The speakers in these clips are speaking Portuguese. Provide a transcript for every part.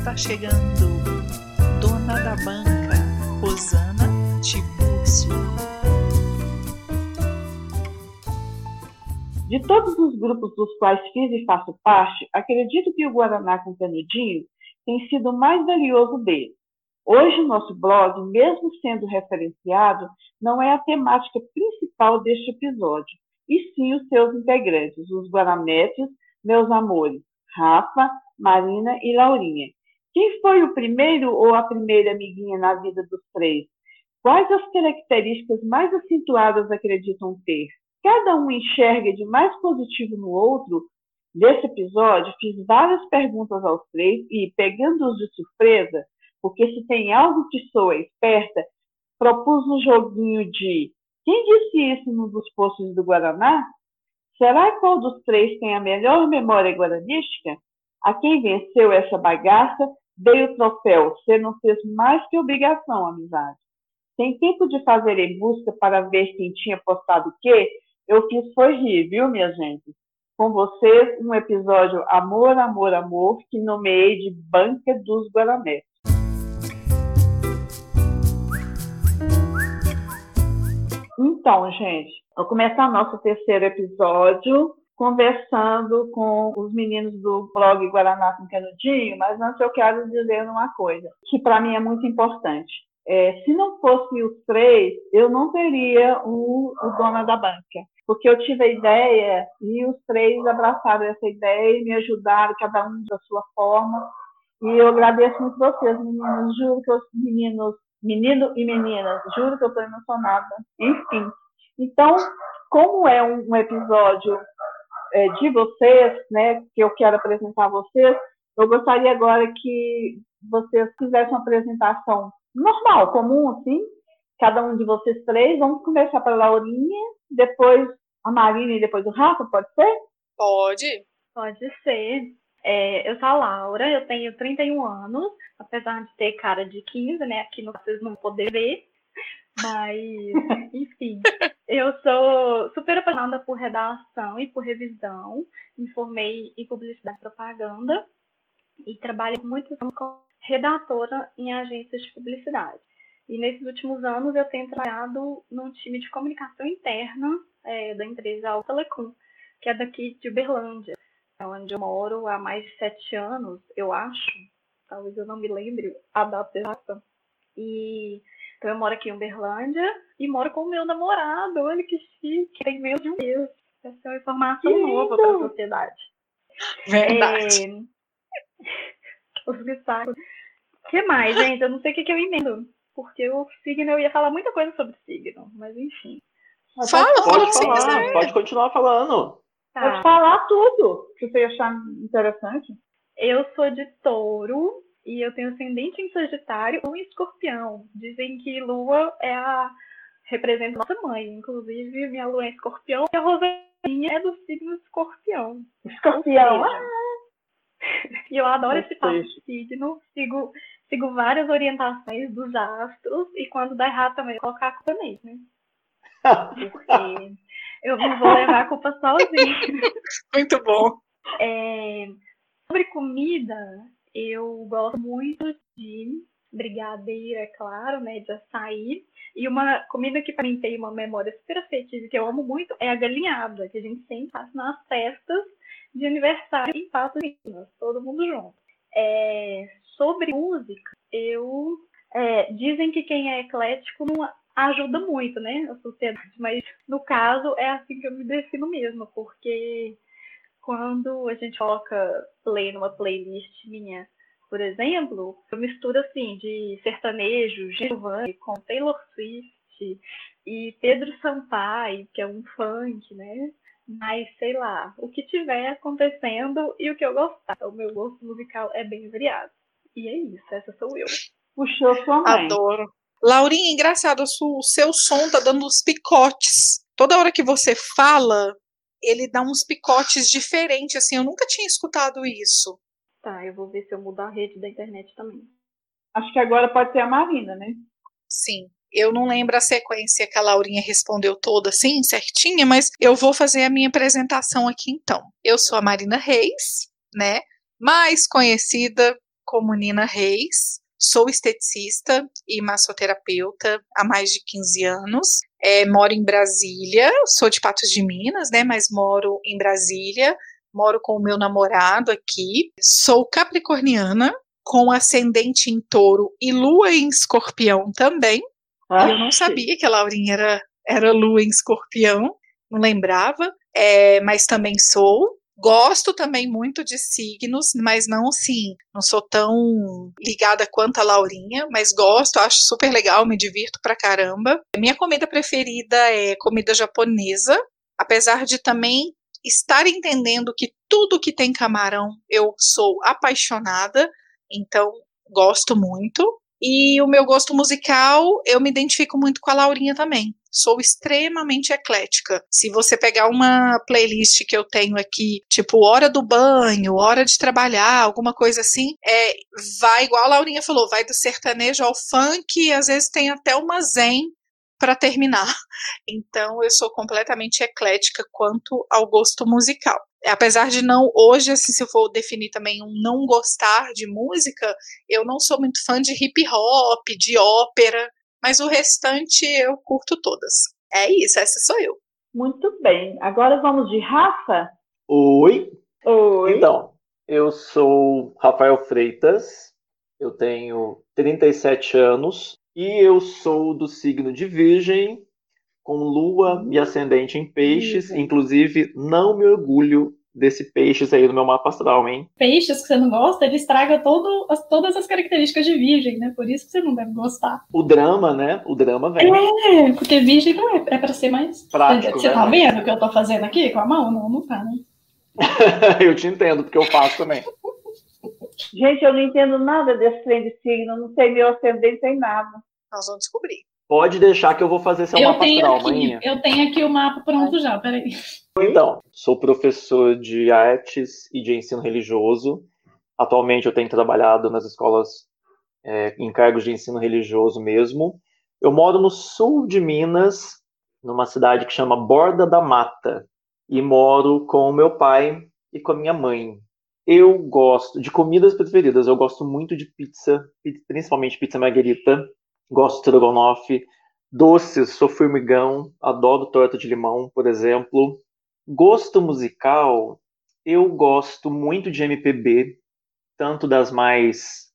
está chegando, dona da banca, Rosana Tibúrcio. De todos os grupos dos quais fiz e faço parte, acredito que o Guaraná com Canudinho tem sido o mais valioso deles. Hoje, nosso blog, mesmo sendo referenciado, não é a temática principal deste episódio, e sim os seus integrantes, os Guaranetes, meus amores, Rafa, Marina e Laurinha, quem foi o primeiro ou a primeira amiguinha na vida dos três? Quais as características mais acentuadas acreditam ter? Cada um enxerga de mais positivo no outro? Nesse episódio, fiz várias perguntas aos três e, pegando-os de surpresa, porque se tem algo que soa esperta, propus um joguinho de quem disse isso num dos poços do Guaraná? Será qual dos três tem a melhor memória guaranística? A quem venceu essa bagaça dei o troféu. Você não fez mais que obrigação, amizade. Tem tempo de fazer em busca para ver quem tinha postado o quê? Eu fiz foi rir, viu, minha gente? Com vocês, um episódio Amor, Amor, Amor, que nomeei de Banca dos Guaranetes. Então, gente, vou começar nosso terceiro episódio conversando com os meninos do blog Guaraná com Canudinho, mas antes eu quero dizer uma coisa, que para mim é muito importante. É, se não fosse os três, eu não teria o, o Dona da Banca, porque eu tive a ideia e os três abraçaram essa ideia e me ajudaram, cada um da sua forma. E eu agradeço muito vocês, meninos. Juro que os meninos, menino e meninas, juro que eu estou emocionada. Enfim. Então, como é um, um episódio é, de vocês, né, que eu quero apresentar a vocês, eu gostaria agora que vocês fizessem uma apresentação normal, comum, assim, cada um de vocês três. Vamos começar pela Laurinha, depois a Marina e depois o Rafa, pode ser? Pode. Pode ser. É, eu sou a Laura, eu tenho 31 anos, apesar de ter cara de 15, né? Aqui vocês não poder ver. Mas, enfim, eu sou super apaixonada por redação e por revisão. Me formei em publicidade e propaganda e trabalho muito como redatora em agências de publicidade. E nesses últimos anos eu tenho trabalhado num time de comunicação interna é, da empresa Alta Telecom, que é daqui de Uberlândia, onde eu moro há mais de sete anos, eu acho. Talvez eu não me lembre a data exata. E então eu moro aqui em Uberlândia e moro com o meu namorado. Olha que chique, tem menos de um mês. Essa é uma informação que nova para a sociedade. Verdade. É... O que mais, gente? Eu não sei o que, que eu emendo. Porque o signo, eu ia falar muita coisa sobre signo, mas enfim. Fala, pode fala falar, pode continuar falando. Tá. Pode falar tudo que você achar interessante. Eu sou de touro e eu tenho ascendente em Sagitário ou em Escorpião. Dizem que Lua é a representa nossa mãe, inclusive minha Lua é Escorpião e a Rosaninha é do signo Escorpião. Escorpião. E eu adoro esse papo de signo, sigo, sigo várias orientações dos astros e quando dá errado também eu colocar a culpa neles, né? Porque eu não vou levar a culpa sozinha. Muito bom. É, sobre comida, eu gosto muito de brigadeiro, é claro, né, de açaí. E uma comida que para mim tem uma memória super afetiva que eu amo muito é a galinhada, que a gente sempre faz nas festas de aniversário em Patos Minas, todo mundo junto. É, sobre música, eu é, dizem que quem é eclético não ajuda muito, né, a sociedade, mas no caso é assim que eu me defino mesmo, porque quando a gente coloca play numa playlist minha, por exemplo, eu misturo assim de sertanejo, Giovanni com Taylor Swift e Pedro Sampaio, que é um funk, né? Mas sei lá, o que tiver acontecendo e o que eu gostar. O meu gosto musical é bem variado. E é isso, essa sou eu. Puxou sua mãe. Adoro. Laurinha, engraçado, o seu som tá dando uns picotes. Toda hora que você fala, ele dá uns picotes diferentes, assim, eu nunca tinha escutado isso. Tá, eu vou ver se eu mudar a rede da internet também. Acho que agora pode ser a Marina, né? Sim. Eu não lembro a sequência que a Laurinha respondeu toda assim, certinha, mas eu vou fazer a minha apresentação aqui então. Eu sou a Marina Reis, né? Mais conhecida como Nina Reis. Sou esteticista e massoterapeuta há mais de 15 anos. É, moro em Brasília, sou de Patos de Minas, né? Mas moro em Brasília. Moro com o meu namorado aqui. Sou capricorniana, com ascendente em touro e lua em escorpião também. Eu não sabia que a Laurinha era, era lua em escorpião, não lembrava, é, mas também sou. Gosto também muito de signos, mas não assim, não sou tão ligada quanto a Laurinha, mas gosto, acho super legal, me divirto pra caramba. Minha comida preferida é comida japonesa, apesar de também estar entendendo que tudo que tem camarão eu sou apaixonada, então gosto muito. E o meu gosto musical, eu me identifico muito com a Laurinha também. Sou extremamente eclética. Se você pegar uma playlist que eu tenho aqui, tipo hora do banho, hora de trabalhar, alguma coisa assim, é, vai igual a Laurinha falou, vai do sertanejo ao funk, e às vezes tem até uma zen para terminar. Então eu sou completamente eclética quanto ao gosto musical apesar de não, hoje, assim, se eu for definir também um não gostar de música, eu não sou muito fã de hip hop, de ópera, mas o restante eu curto todas. É isso, essa sou eu. Muito bem. Agora vamos de Rafa? Oi. Oi. Então, eu sou Rafael Freitas, eu tenho 37 anos e eu sou do signo de Virgem, com lua e ascendente em peixes. Inclusive, não me orgulho desse peixes aí no meu mapa astral, hein? Peixes que você não gosta, ele estraga todo, as, todas as características de virgem, né? Por isso que você não deve gostar. O drama, né? O drama vem. É, porque virgem não é, é pra ser mais. Prático, você né? tá vendo o que eu tô fazendo aqui com a mão? Não, não tá, né? eu te entendo, porque eu faço também. Gente, eu não entendo nada desse trem de signo, não sei meu ascendente, nem nada. Nós vamos descobrir. Pode deixar que eu vou fazer seu eu mapa tenho astral, aqui, maninha. Eu tenho aqui o mapa pronto já, peraí. Então, sou professor de artes e de ensino religioso. Atualmente eu tenho trabalhado nas escolas é, em cargos de ensino religioso mesmo. Eu moro no sul de Minas, numa cidade que chama Borda da Mata, e moro com o meu pai e com a minha mãe. Eu gosto de comidas preferidas, eu gosto muito de pizza, principalmente pizza margarita, gosto de strogonoff, doces, sou formigão, adoro torta de limão, por exemplo. Gosto musical, eu gosto muito de MPB, tanto das mais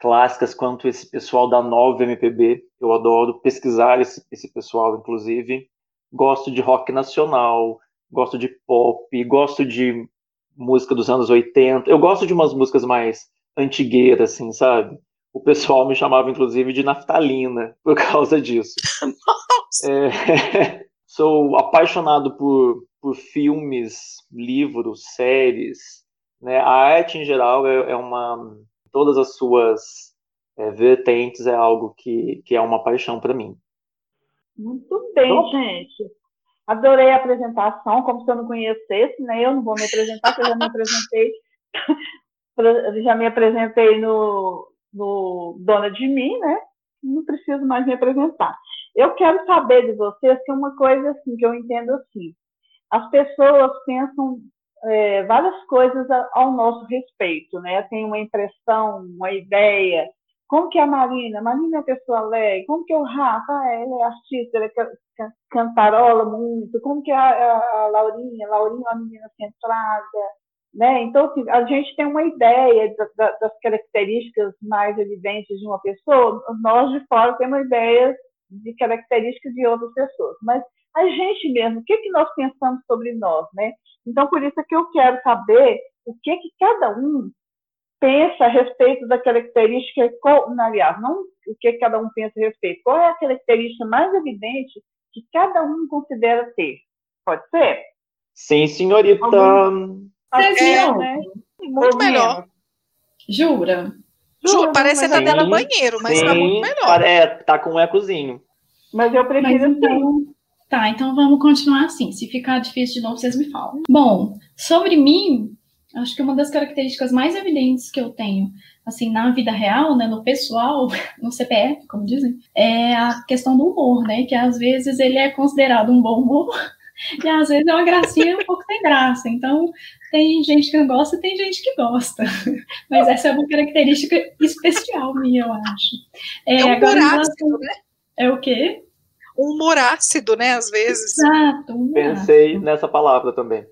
clássicas quanto esse pessoal da nova MPB. Eu adoro pesquisar esse, esse pessoal, inclusive. Gosto de rock nacional, gosto de pop, gosto de música dos anos 80. Eu gosto de umas músicas mais antigueiras, assim, sabe? O pessoal me chamava, inclusive, de naftalina por causa disso. É, sou apaixonado por, por filmes, livros, séries. Né? A arte, em geral, é, é uma. Todas as suas é, vertentes é algo que, que é uma paixão para mim. Muito bem, Então- gente. Adorei a apresentação, como se eu não conhecesse, né? Eu não vou me apresentar, porque eu já me apresentei. já me apresentei no, no Dona de Mim, né? Não preciso mais me apresentar. Eu quero saber de vocês que é uma coisa assim que eu entendo assim. As pessoas pensam é, várias coisas ao nosso respeito, né? Tem uma impressão, uma ideia. Como que a Marina? Marina é uma pessoa alegre. Como que o Rafa? Ah, é artista, ele ca- cantarola muito. Como que a, a, a Laurinha? Laurinha é uma menina centrada. Né? Então, assim, a gente tem uma ideia da- da- das características mais evidentes de uma pessoa. Nós, de fora, temos ideias de características de outras pessoas. Mas a gente mesmo, o que, que nós pensamos sobre nós, né? Então, por isso é que eu quero saber o que, que cada um pensa a respeito da característica, qual, aliás, não o que cada um pensa a respeito, qual é a característica mais evidente que cada um considera ter. Pode ser? Sim, senhorita. Vocês É, viram? né? Muito Ou melhor. menos. Jura? Juro, parece mas até sim, tela banheiro, mas tá Sim, muito melhor. É, tá com um ecozinho. Mas eu Mas prefiro assim. então. Tá, então vamos continuar assim. Se ficar difícil de novo, vocês me falam. Bom, sobre mim, acho que uma das características mais evidentes que eu tenho, assim, na vida real, né, no pessoal, no CPF, como dizem, é a questão do humor, né? Que às vezes ele é considerado um bom humor e às vezes é uma gracinha um pouco sem graça. Então, tem gente que não gosta e tem gente que gosta. Mas essa é uma característica especial minha, eu acho. É um humor relação- ácido, né? É o quê? Um humor ácido, né? Às vezes. Exato. humor Pensei nessa palavra também.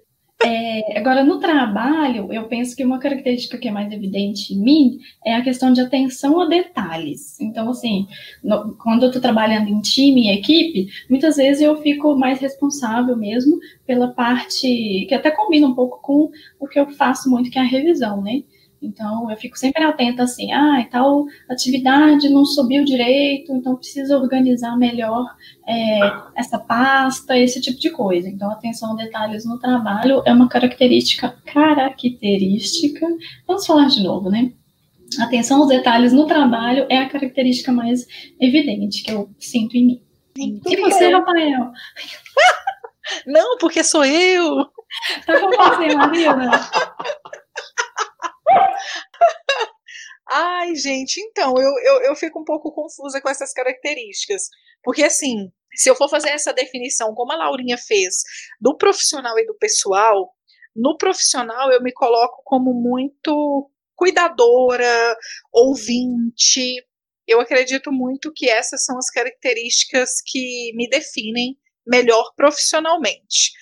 É, agora, no trabalho, eu penso que uma característica que é mais evidente em mim é a questão de atenção a detalhes. Então, assim, no- quando eu estou trabalhando em time e equipe, muitas vezes eu fico mais responsável mesmo pela parte que até combina um pouco com o que eu faço muito, que é a revisão, né? Então, eu fico sempre atenta assim, ah, tal atividade não subiu direito, então precisa organizar melhor é, essa pasta, esse tipo de coisa. Então, atenção a detalhes no trabalho é uma característica característica. Vamos falar de novo, né? Atenção aos detalhes no trabalho é a característica mais evidente que eu sinto em mim. E você, Rafael? Não, porque sou eu. Tá com você, Marina? Ai, gente, então, eu, eu, eu fico um pouco confusa com essas características. Porque, assim, se eu for fazer essa definição, como a Laurinha fez, do profissional e do pessoal, no profissional eu me coloco como muito cuidadora, ouvinte. Eu acredito muito que essas são as características que me definem melhor profissionalmente.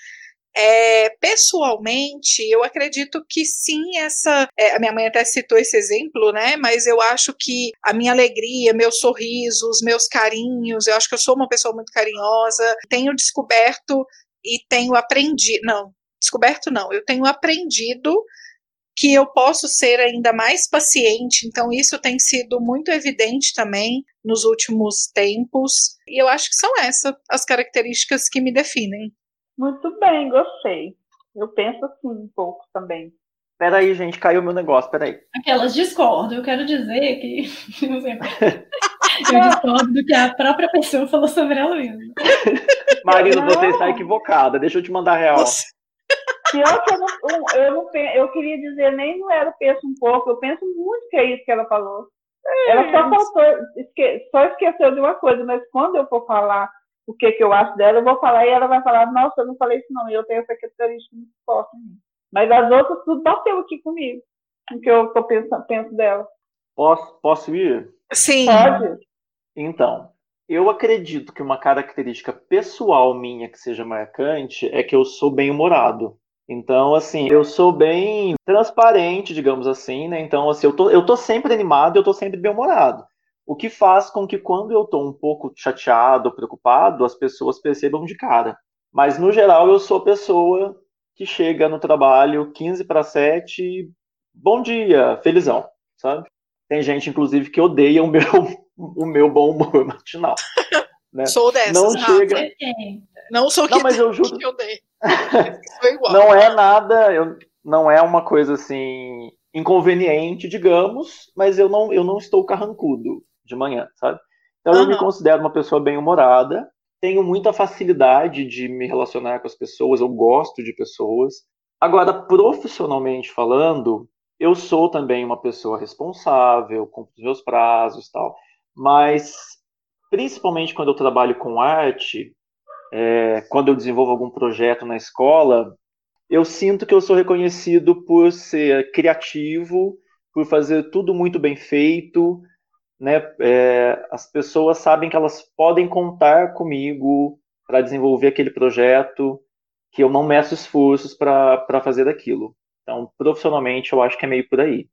É, pessoalmente, eu acredito que sim, essa. é, a minha mãe até citou esse exemplo, né? Mas eu acho que a minha alegria, meus sorrisos, meus carinhos, eu acho que eu sou uma pessoa muito carinhosa. Tenho descoberto e tenho aprendido. Não, descoberto não, eu tenho aprendido que eu posso ser ainda mais paciente, então isso tem sido muito evidente também nos últimos tempos. E eu acho que são essas as características que me definem. Muito bem, gostei. Eu penso assim um pouco também. Peraí, gente, caiu meu negócio, peraí. Aquelas discordo. Eu quero dizer que. Eu discordo do que a própria pessoa falou sobre ela mesma. Marina, Não. você está equivocada. Deixa eu te mandar real. Nossa, Pior que eu não, eu, não eu queria dizer, nem não era penso um pouco, eu penso muito que é isso que ela falou. Ela só faltou, esque, só esqueceu de uma coisa, mas quando eu for falar o que, que eu acho dela, eu vou falar e ela vai falar, nossa, eu não falei isso não, e eu tenho essa característica muito forte em mim. Mas as outras tudo bateu aqui comigo, o que eu, que eu penso, dela. Posso, posso ir? sim. Pode? Então, eu acredito que uma característica pessoal minha que seja marcante é que eu sou bem-humorado. Então, assim, eu sou bem transparente, digamos assim, né? Então, assim, eu tô, eu tô sempre animado, eu tô sempre bem-humorado. O que faz com que quando eu tô um pouco chateado, preocupado, as pessoas percebam de cara. Mas, no geral, eu sou a pessoa que chega no trabalho 15 para 7, bom dia, felizão, sabe? Tem gente, inclusive, que odeia o meu, o meu bom humor matinal. Né? Sou dessas, Não Rafa. chega. É, Não sou que, Não, mas eu juro. que eu dei. Igual. Não é nada, eu, não é uma coisa assim inconveniente, digamos, mas eu não, eu não estou carrancudo de manhã, sabe? Então eu me considero uma pessoa bem-humorada, tenho muita facilidade de me relacionar com as pessoas, eu gosto de pessoas. Agora, profissionalmente falando, eu sou também uma pessoa responsável, cumpro os meus prazos e tal, mas principalmente quando eu trabalho com arte, é, quando eu desenvolvo algum projeto na escola, eu sinto que eu sou reconhecido por ser criativo, por fazer tudo muito bem feito, né? É, as pessoas sabem que elas podem contar comigo para desenvolver aquele projeto, que eu não meço esforços para fazer aquilo. Então, profissionalmente, eu acho que é meio por aí.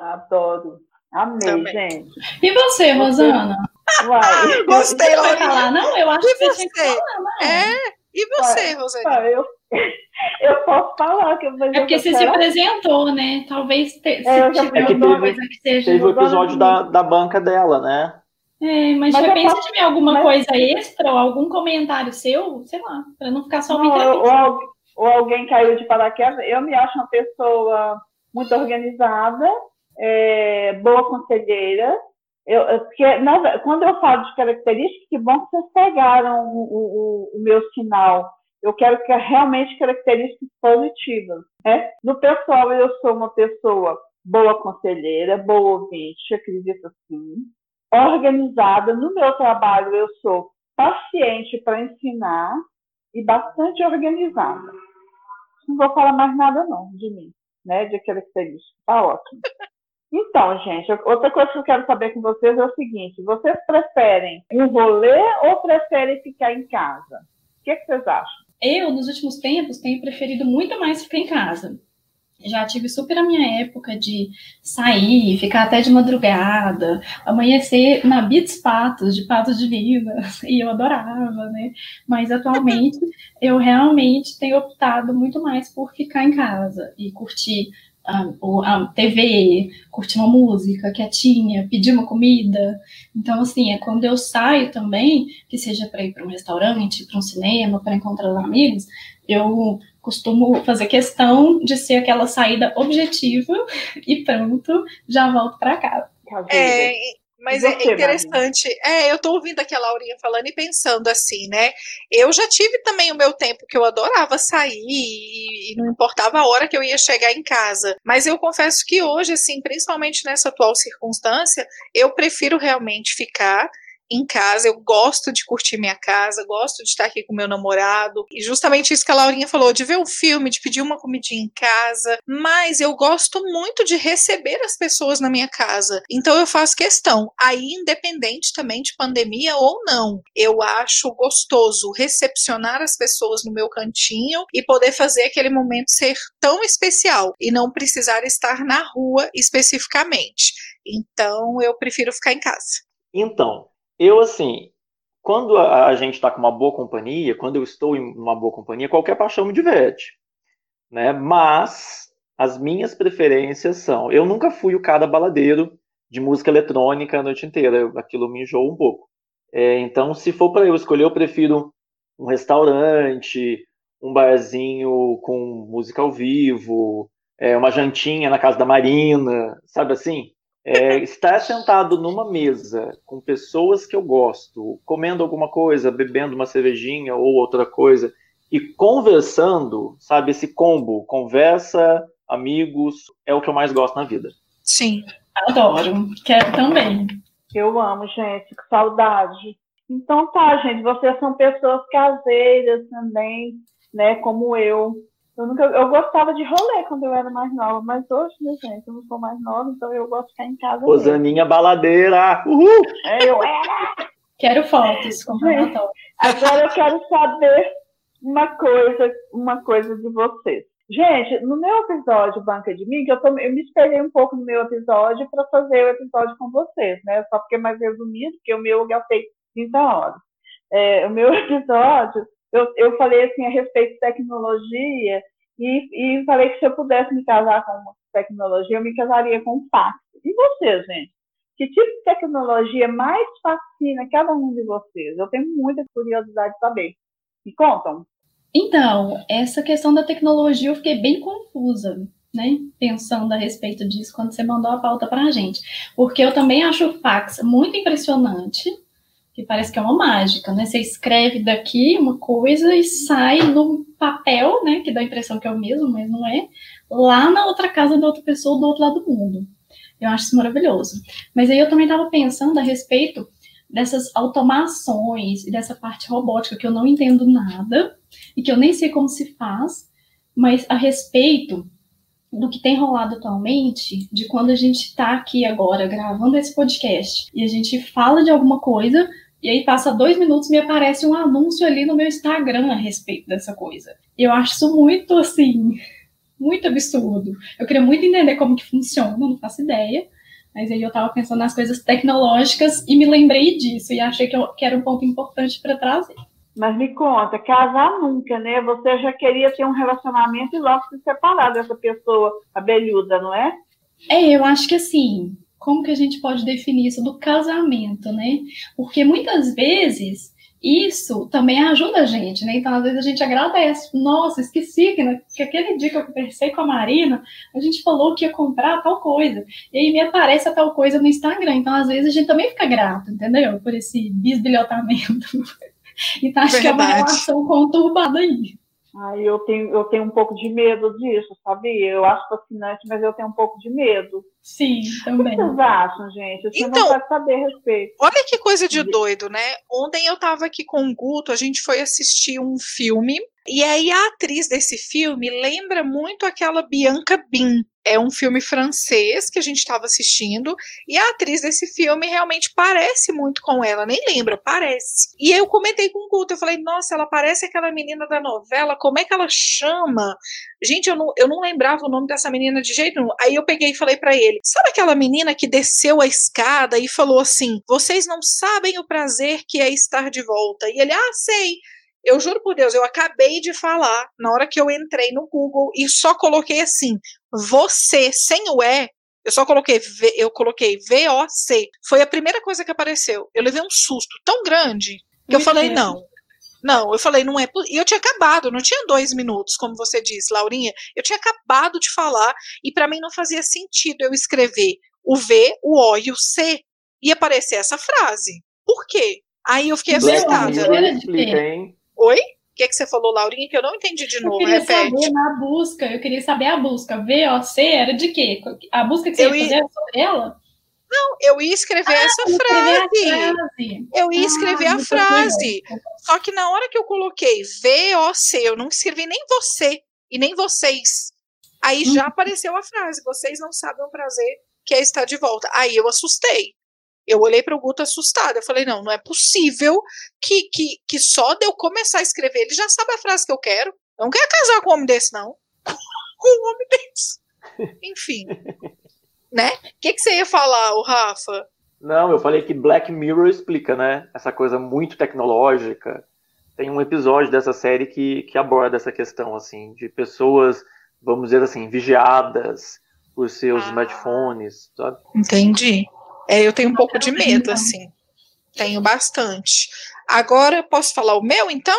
Adoro. Amei, Também. gente. E você, Rosana? Vai. Gostei, Você falar? Não, eu acho E que você tinha que você? falar, não. É? E você, Rosane? Ah, eu, eu posso falar que eu É porque você se apresentou, né? Talvez te, se É, eu já tiver alguma É coisa que seja. Teve o episódio da, da banca dela, né? É, mas, Mas já eu pensa posso- se tiver alguma mas- coisa extra ou algum comentário seu, sei lá, pra não ficar só uma Não, ou, entrevista. ou al- ou alguém caiu de paraquedas. Eu me acho uma pessoa muito organizada, é, boa conselheira. Eu, porque, quando eu falo de características, que bom que vocês pegaram o, o, o meu sinal. Eu quero que realmente características positivas. Né? No pessoal, eu sou uma pessoa boa conselheira, boa ouvinte, acredito sim. Organizada. No meu trabalho, eu sou paciente para ensinar e bastante organizada. Não vou falar mais nada não de mim, né? De característica. Tá ótimo. Então, gente, outra coisa que eu quero saber com vocês é o seguinte: vocês preferem um rolê ou preferem ficar em casa? O que, que vocês acham? Eu, nos últimos tempos, tenho preferido muito mais ficar em casa já tive super a minha época de sair, ficar até de madrugada, amanhecer na Beats Patos, de Patos de Vida, e eu adorava, né? Mas atualmente eu realmente tenho optado muito mais por ficar em casa e curtir a, a TV, curtir uma música quietinha, pedir uma comida. Então, assim, é quando eu saio também, que seja para ir para um restaurante, para um cinema, para encontrar amigos, eu costumo fazer questão de ser aquela saída objetiva e pronto, já volto para casa. É, mas é interessante. É, eu tô ouvindo aqui a Laurinha falando e pensando assim, né? Eu já tive também o meu tempo que eu adorava sair e, não importava a hora que eu ia chegar em casa. Mas eu confesso que hoje, assim, principalmente nessa atual circunstância, eu prefiro realmente ficar em casa, eu gosto de curtir minha casa, gosto de estar aqui com meu namorado, e justamente isso que a Laurinha falou, de ver um filme, de pedir uma comidinha em casa, mas eu gosto muito de receber as pessoas na minha casa. Então eu faço questão, aí independente também de pandemia ou não, eu acho gostoso recepcionar as pessoas no meu cantinho e poder fazer aquele momento ser tão especial e não precisar estar na rua especificamente. Então eu prefiro ficar em casa. Então, eu, assim, quando a, gente está com uma boa companhia, quando eu estou em uma boa companhia, qualquer paixão me diverte. Né? Mas as minhas preferências são. Eu nunca fui o cara baladeiro de música eletrônica a noite inteira. Aquilo me enjoa um pouco. É, então, se for para eu escolher, eu prefiro um restaurante, um barzinho com música ao vivo, é, uma jantinha na casa da Marina, sabe assim? É, estar sentado numa mesa com pessoas que eu gosto, comendo alguma coisa, bebendo uma cervejinha ou outra coisa e conversando, sabe, esse combo, conversa, amigos, é o que eu mais gosto na vida. Sim. Adoro. Quero também. Eu amo, gente. Que saudade. Então tá, gente. Vocês são pessoas caseiras também, né? Como eu. Eu, nunca, eu gostava de rolê quando eu era mais nova, mas hoje, né, gente, eu não sou mais nova, então eu gosto de ficar em casa. Rosaninha baladeira! Uhul! É, eu era! Quero fotos, comprovatório. Agora eu quero saber uma coisa, uma coisa de vocês. Gente, no meu episódio Banca de Mim, eu, tô, eu me espelhei um pouco no meu episódio para fazer o episódio com vocês, né? Só porque é mais resumido, porque o meu eu gastei 30 horas. É, o meu episódio eu, eu falei assim a respeito de tecnologia e, e falei que se eu pudesse me casar com tecnologia, eu me casaria com um fax. E vocês, gente? Que tipo de tecnologia mais fascina cada um de vocês? Eu tenho muita curiosidade de saber. Me contam. Então, essa questão da tecnologia eu fiquei bem confusa, né? Pensando a respeito disso quando você mandou a pauta para a gente. Porque eu também acho o fax muito impressionante que parece que é uma mágica, né? Você escreve daqui uma coisa e sai no papel, né? Que dá a impressão que é o mesmo, mas não é, lá na outra casa da outra pessoa do outro lado do mundo. Eu acho isso maravilhoso. Mas aí eu também estava pensando a respeito dessas automações e dessa parte robótica que eu não entendo nada e que eu nem sei como se faz, mas a respeito do que tem rolado atualmente, de quando a gente está aqui agora gravando esse podcast e a gente fala de alguma coisa, e aí passa dois minutos me aparece um anúncio ali no meu Instagram a respeito dessa coisa. E eu acho isso muito assim, muito absurdo. Eu queria muito entender como que funciona, não faço ideia. Mas aí eu tava pensando nas coisas tecnológicas e me lembrei disso e achei que, eu, que era um ponto importante para trazer. Mas me conta, casar nunca, né? Você já queria ter um relacionamento e logo se separar dessa pessoa abelhuda, não é? É, eu acho que assim, como que a gente pode definir isso do casamento, né? Porque muitas vezes isso também ajuda a gente, né? Então, às vezes a gente agradece. Nossa, esqueci que, que aquele dia que eu conversei com a Marina, a gente falou que ia comprar tal coisa. E aí me aparece a tal coisa no Instagram. Então, às vezes, a gente também fica grato, entendeu? Por esse bisbilhotamento. então, acho Verdade. que é uma relação conturbada aí. Ai, eu tenho, eu tenho um pouco de medo disso, sabe? Eu acho fascinante, mas eu tenho um pouco de medo. Sim, também. O que vocês acham, gente? Eu então, saber a respeito. Olha que coisa de doido, né? Ontem eu estava aqui com o Guto, a gente foi assistir um filme, e aí a atriz desse filme lembra muito aquela Bianca Bin, é um filme francês que a gente estava assistindo e a atriz desse filme realmente parece muito com ela, nem lembra, parece. E eu comentei com o Guto, eu falei, nossa, ela parece aquela menina da novela, como é que ela chama? Gente, eu não, eu não lembrava o nome dessa menina de jeito nenhum. Aí eu peguei e falei para ele, sabe aquela menina que desceu a escada e falou assim, vocês não sabem o prazer que é estar de volta? E ele, ah, sei. Eu juro por Deus, eu acabei de falar na hora que eu entrei no Google e só coloquei assim, você, sem o E, eu só coloquei, eu coloquei VOC. Foi a primeira coisa que apareceu. Eu levei um susto tão grande que eu falei, não. Não, eu falei, não é. E eu tinha acabado, não tinha dois minutos, como você disse, Laurinha. Eu tinha acabado de falar e para mim não fazia sentido eu escrever o V, o O e o C e aparecer essa frase. Por quê? Aí eu fiquei assustada. Oi? O que, que você falou, Laurinha, que eu não entendi de novo? Eu queria Repete. saber na busca, eu queria saber a busca. VOC era de quê? A busca que você eu ia fazer era sobre ela? Não, eu ia escrever ah, essa frase. frase. Eu ia ah, escrever a frase. Só que na hora que eu coloquei VOC, eu não escrevi nem você e nem vocês. Aí já hum. apareceu a frase: vocês não sabem o prazer que é estar de volta. Aí eu assustei. Eu olhei para o Guto assustada. Eu falei: não, não é possível que, que, que só de eu começar a escrever, ele já sabe a frase que eu quero. Eu não quero casar com um homem desse, não. com um homem desse. Enfim. né? O que, que você ia falar, o Rafa? Não, eu falei que Black Mirror explica, né? Essa coisa muito tecnológica. Tem um episódio dessa série que, que aborda essa questão, assim, de pessoas, vamos dizer assim, vigiadas por seus ah. smartphones, sabe? Entendi. É, eu tenho um pouco de medo, assim. Tenho bastante. Agora, posso falar o meu, então?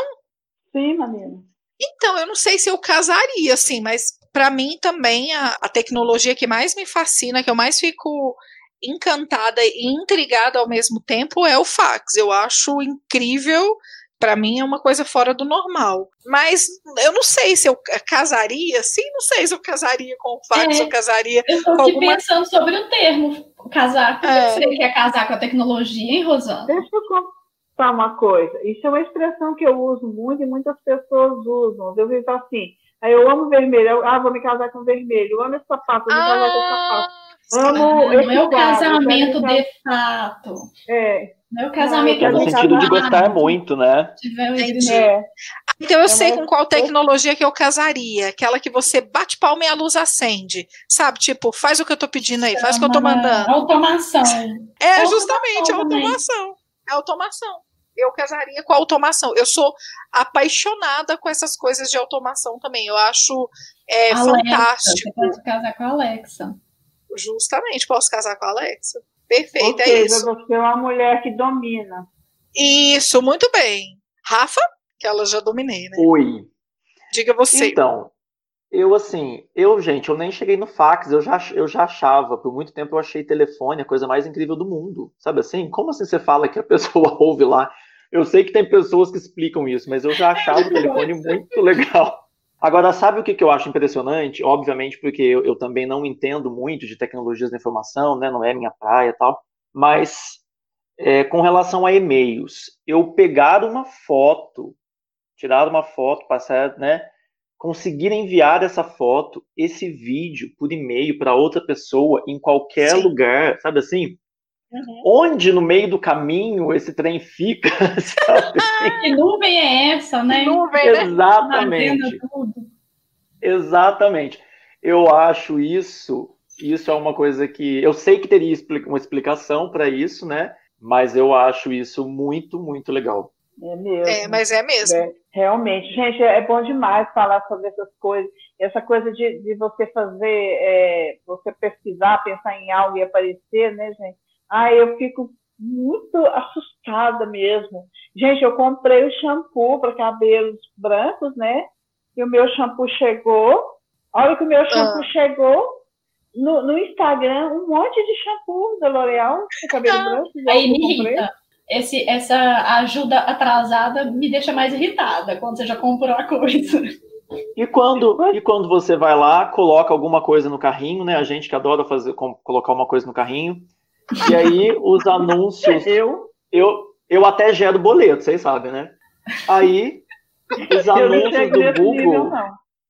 Sim, Marina. Então, eu não sei se eu casaria, assim, mas para mim também a, a, tecnologia que mais me fascina, que eu mais fico encantada e intrigada ao mesmo tempo é o fax. Eu acho incrível para mim é uma coisa fora do normal. Mas eu não sei se eu casaria, sim, não sei se eu casaria com o fax, é, eu casaria eu tô com aqui alguma... pensando sobre o termo casar. Por que é. você quer casar com a tecnologia, hein, Rosana? Deixa eu contar uma coisa. Isso é uma expressão que eu uso muito e muitas pessoas usam. Eu digo assim, aí eu amo vermelho, eu, ah, vou me casar com vermelho, eu amo esse sapato, vou me casar com esse sapato. Ah, amo não é o casamento de fato. É. Não é o casamento é no sentido de gostar muito, né? É. Então eu é sei com qual tecnologia que eu casaria. Aquela que você bate palma e a luz acende. Sabe? Tipo, faz o que eu tô pedindo aí, faz o que eu tô mandando. Automação. É, justamente, automação. É automação. Eu casaria com a automação. Eu sou apaixonada com essas coisas de automação também. Eu acho é, Alexa, fantástico. Você pode casar com a Alexa. Justamente, posso casar com a Alexa. Perfeito, Ou é seja, isso. Você é uma mulher que domina. Isso, muito bem. Rafa, que ela já dominei, né? Oi. Diga você. Então, eu assim, eu, gente, eu nem cheguei no fax, eu já, eu já achava, por muito tempo eu achei telefone a coisa mais incrível do mundo. Sabe assim? Como assim você fala que a pessoa ouve lá? Eu sei que tem pessoas que explicam isso, mas eu já achava o telefone muito legal. Agora, sabe o que, que eu acho impressionante? Obviamente, porque eu, eu, também não entendo muito de tecnologias da informação, né? Não é minha praia e tal. Mas é, com relação a e-mails, eu pegar uma foto, tirar uma foto, passar, né? Conseguir enviar essa foto, esse vídeo por e-mail para outra pessoa em qualquer Sim. lugar, sabe assim? Uhum. Onde no meio do caminho esse trem fica? Sabe? que nuvem é essa, né? Que nuvem, né? Exatamente. Exatamente. Eu acho isso, isso é uma coisa que eu sei que teria uma explicação para isso, né? Mas eu acho isso muito, muito legal. É mesmo. É, mas é mesmo. É, realmente, gente, é bom demais falar sobre essas coisas. Essa coisa de, de você fazer, é, você pesquisar, pensar em algo e aparecer, né, gente? Ah, eu fico muito assustada mesmo. Gente, eu comprei o shampoo para cabelos brancos, né? E o meu shampoo chegou. A hora que o meu shampoo ah. chegou, no, no, Instagram, um monte de shampoo da L'Oréal para cabelo ah. branco. Aí me irrita. Esse, essa ajuda atrasada me deixa mais irritada quando você já comprou a coisa. E quando, e quando você vai lá, coloca alguma coisa no carrinho, né? A gente que adora fazer, colocar uma coisa no carrinho. E aí os anúncios. Eu? Eu, eu até gero boleto, vocês sabem, né? Aí os anúncios do Google. Nível,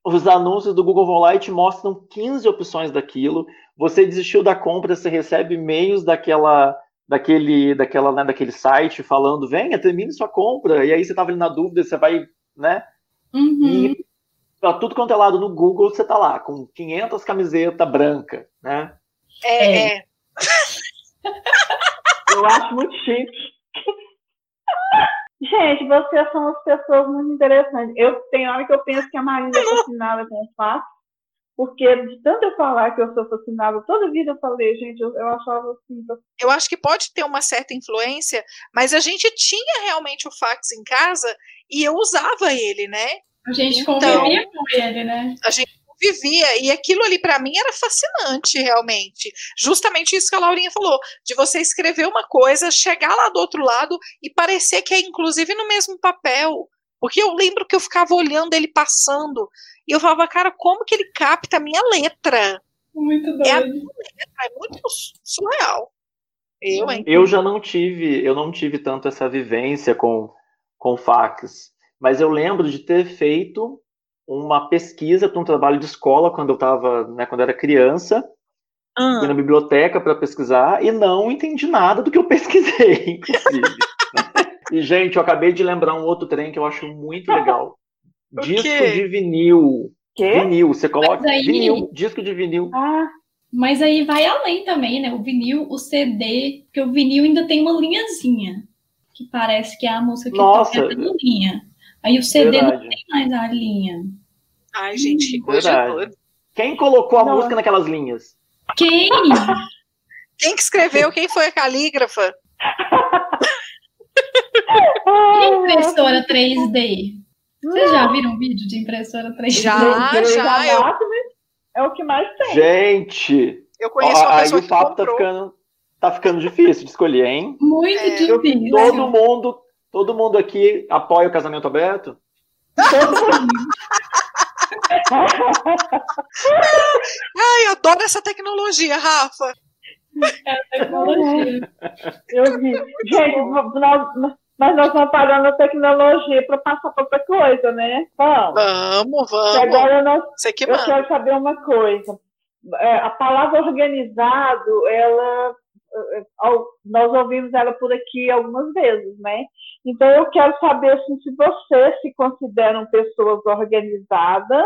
os anúncios do Google vão lá e te mostram 15 opções daquilo. Você desistiu da compra, você recebe e-mails daquela, daquele, daquela, né, daquele site falando, venha, termine sua compra. E aí você estava ali na dúvida, você vai, né? Uhum. E pra tudo quanto é lado no Google, você tá lá com 500 camisetas branca, né? É. é. Eu acho muito chique. Gente, vocês são as pessoas muito interessantes. Eu tenho hora que eu penso que a Marina é fascinada com o fato, porque de tanto eu falar que eu sou fascinada, toda vida eu falei, gente, eu, eu achava assim. Eu acho que pode ter uma certa influência, mas a gente tinha realmente o fax em casa e eu usava ele, né? A gente então, convivia com ele, né? A gente convivia, e aquilo ali para mim era fascinante, realmente. Justamente isso que a Laurinha falou, de você escrever uma coisa, chegar lá do outro lado e parecer que é inclusive no mesmo papel. Porque eu lembro que eu ficava olhando ele passando e eu falava, cara, como que ele capta a minha letra? Muito doido. É a minha letra, é muito surreal. Eu, hein? Eu já não tive, eu não tive tanto essa vivência com, com fax. Mas eu lembro de ter feito uma pesquisa para um trabalho de escola quando eu estava, né, quando eu era criança. Ah. Fui na biblioteca para pesquisar e não entendi nada do que eu pesquisei, inclusive. e, gente, eu acabei de lembrar um outro trem que eu acho muito legal. disco de vinil. Quê? Vinil, você coloca aí... vinil, disco de vinil. Ah, mas aí vai além também, né? O vinil, o CD, porque o vinil ainda tem uma linhazinha, que parece que é a música que Nossa. toca linha. Aí o CD Verdade. não tem mais a linha. Ai, gente, que coisa doida. Quem colocou a não. música naquelas linhas? Quem? Quem que escreveu? Quem foi a calígrafa? impressora 3D. Vocês já viram um vídeo de impressora 3D? Já, já. Eu... É o que mais tem. Gente! Eu conheço uma pessoa aí o papo tá ficando, tá ficando difícil de escolher, hein? Muito é. difícil. todo mundo Todo mundo aqui apoia o casamento aberto? Ai, eu adoro essa tecnologia, Rafa. É a tecnologia. Eu vi. Gente, nós, mas nós vamos parar na tecnologia para passar para outra coisa, né? Vamos. Vamos, vamos. E agora nós, Você que eu quero saber uma coisa. É, a palavra organizado, ela eh, nós ouvimos ela por aqui algumas vezes, né? Então eu quero saber assim, se vocês se consideram pessoas organizadas,